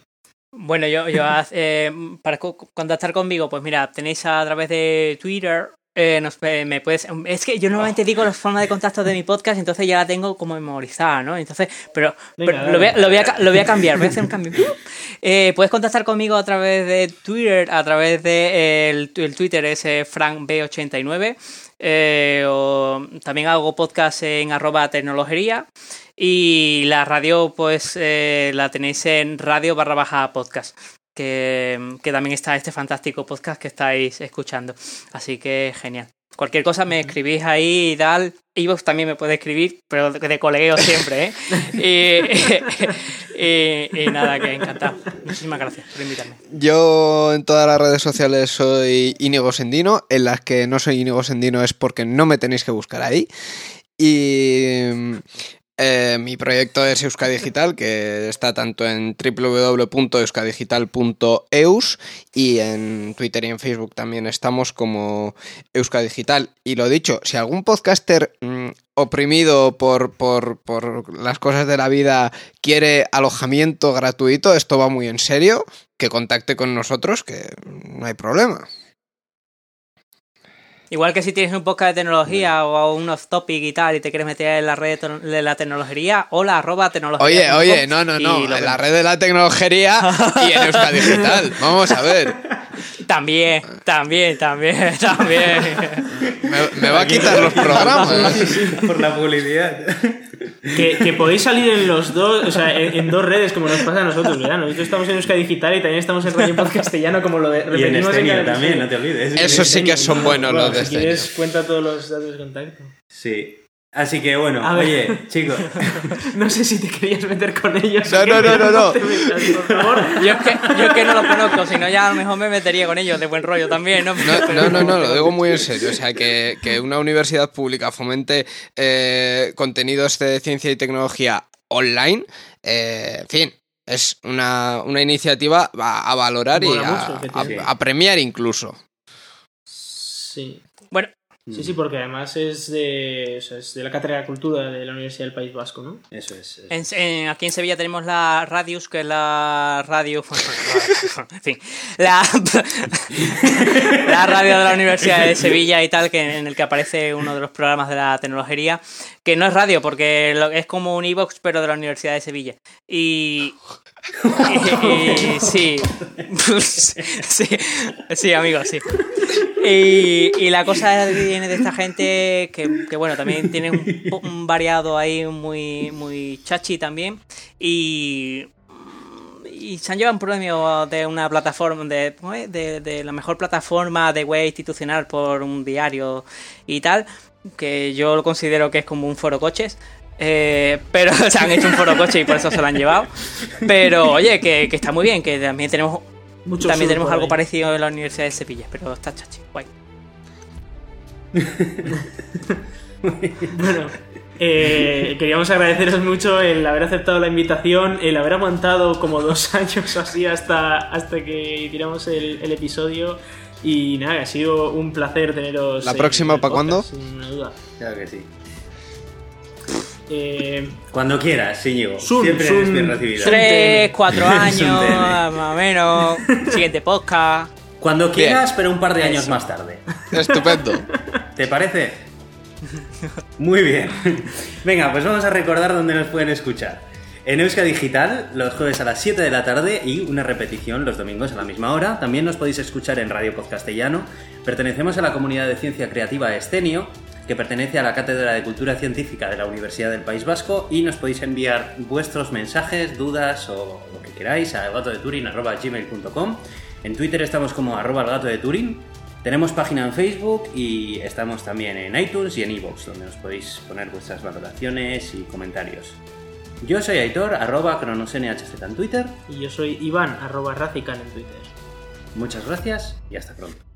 Bueno, yo, yo <laughs> eh, para co- contactar conmigo, pues mira, tenéis a través de Twitter. Eh, nos- eh, me puedes, es que yo normalmente digo las formas de contacto de mi podcast, entonces ya la tengo como memorizada, ¿no? Entonces, pero, lo, voy a, lo voy a ca- lo voy a cambiar, voy a hacer un cambio. <laughs> Eh, puedes contactar conmigo a través de Twitter, a través de eh, el, el Twitter es eh, frankb89. eh, o también hago podcast en arroba tecnologería. Y la radio, pues la tenéis en radio barra baja podcast. Que, que también está este fantástico podcast que estáis escuchando. Así que genial. Cualquier cosa me escribís ahí y tal. Ivox también me puede escribir, pero de, colegueo siempre, ¿eh? <laughs> y, y- y nada, que encantado. Muchísimas gracias por invitarme. Yo en todas las redes sociales soy Íñigo Sendino. En las que no soy Íñigo Sendino es porque no me tenéis que buscar ahí. Y eh, mi proyecto es Euskadi Digital, que está tanto en www.euskadigital.eus y en Twitter y en Facebook también estamos como Euskadi Digital. Y lo dicho, si algún podcaster mm, oprimido por, por, por las cosas de la vida quiere alojamiento gratuito, esto va muy en serio, que contacte con nosotros, que no hay problema. Igual que si tienes un podcast de tecnología o un off topic y tal y te quieres meter en la red de la tecnología, hola arroba tecnología. Oye, oye, no, no, y no, en la red de la tecnología y en Euskadi Digital. <laughs> Vamos a ver, También, también, también, <laughs> también. me, me va a quitar los programas. por la publicidad. Que, que podéis salir en los dos, o sea, en, en dos redes como nos pasa a nosotros, ¿verdad? Nosotros estamos en Euskadi Digital y también estamos en Radio Podcast Castellano como lo de Y en repetimos Estenia cada también, no te olvides. Eso sí que son buenos Bueno, los de Si quieres, cuenta todos los datos de contacto. Sí. Así que bueno, A ver. oye, chicos. <laughs> No sé si te querías meter con ellos. No, no, no, no, no. metas, por favor. <laughs> Yo es, que, yo es que no los conozco, si no ya a lo mejor me metería con ellos de buen rollo también, ¿no? No, no, no, no, lo digo muy en serio. O sea, que, que una universidad pública fomente eh, contenidos de ciencia y tecnología online, eh, en fin, es una, una iniciativa a, a valorar y mucho, a- a premiar incluso. Sí. Mm. Sí, sí, porque además es de, o sea, es de la Cátedra de Cultura de la Universidad del País Vasco, ¿no? Eso es. eso. En- en- aquí en Sevilla tenemos la Radius, que es la radio. <laughs> en fin. La, <laughs> la radio de la Universidad de Sevilla y tal, que en el que aparece uno de los programas de la tecnología. Que no es radio, porque lo- es como un iVox, pero de la Universidad de Sevilla. Y. y- y- <laughs> sí. sí. Sí, amigos, sí. Y, la cosa viene de esta gente, que, que, bueno, también tiene un, variado ahí muy, muy chachi también. Y, y se han llevado un premio de una plataforma, de, de, de la mejor plataforma de web institucional por un diario y tal, que yo lo considero que es como un foro coches. Eh, pero <laughs> se han hecho un foro coche y por eso se lo han llevado. Pero oye, que está muy bien, que también tenemos Mucho también tenemos algo ahí. parecido en la Universidad de Sevilla, pero está chachi, guay. <laughs> Bueno, eh, queríamos agradeceros mucho el haber aceptado la invitación, el haber aguantado como dos <laughs> años o así hasta, hasta que hiciéramos el, el episodio. Y nada, ha sido un placer teneros. ¿La próxima el pa' cuándo? Sin duda. Claro que sí. Eh, Cuando quieras, Íñigo. Sun, Siempre sun, eres bien recibido. sun. Tres, cuatro <laughs> años, más o menos. <laughs> Siguiente podcast. Cuando quieras, Bien. pero un par de años Eso. más tarde. Estupendo. <laughs> ¿Te parece? Muy bien. Venga, pues vamos a recordar dónde nos pueden escuchar. En Euska Digital, los jueves a las 7 de la tarde y una repetición los domingos a la misma hora. También nos podéis escuchar en Radio Podcastellano. Pertenecemos a la comunidad de ciencia creativa Estenio, que pertenece a la Cátedra de Cultura Científica de la Universidad del País Vasco y nos podéis enviar vuestros mensajes, dudas o lo que queráis a elgatodeturin.gmail.com En Twitter estamos como arroba elgato de Turín. Tenemos página en Facebook y estamos también en iTunes y en iVoox, donde nos podéis poner vuestras valoraciones y comentarios. Yo soy Aitor, arroba cronosnhz en Twitter. y yo soy Iván, arroba Racican en Twitter. Muchas gracias y hasta pronto.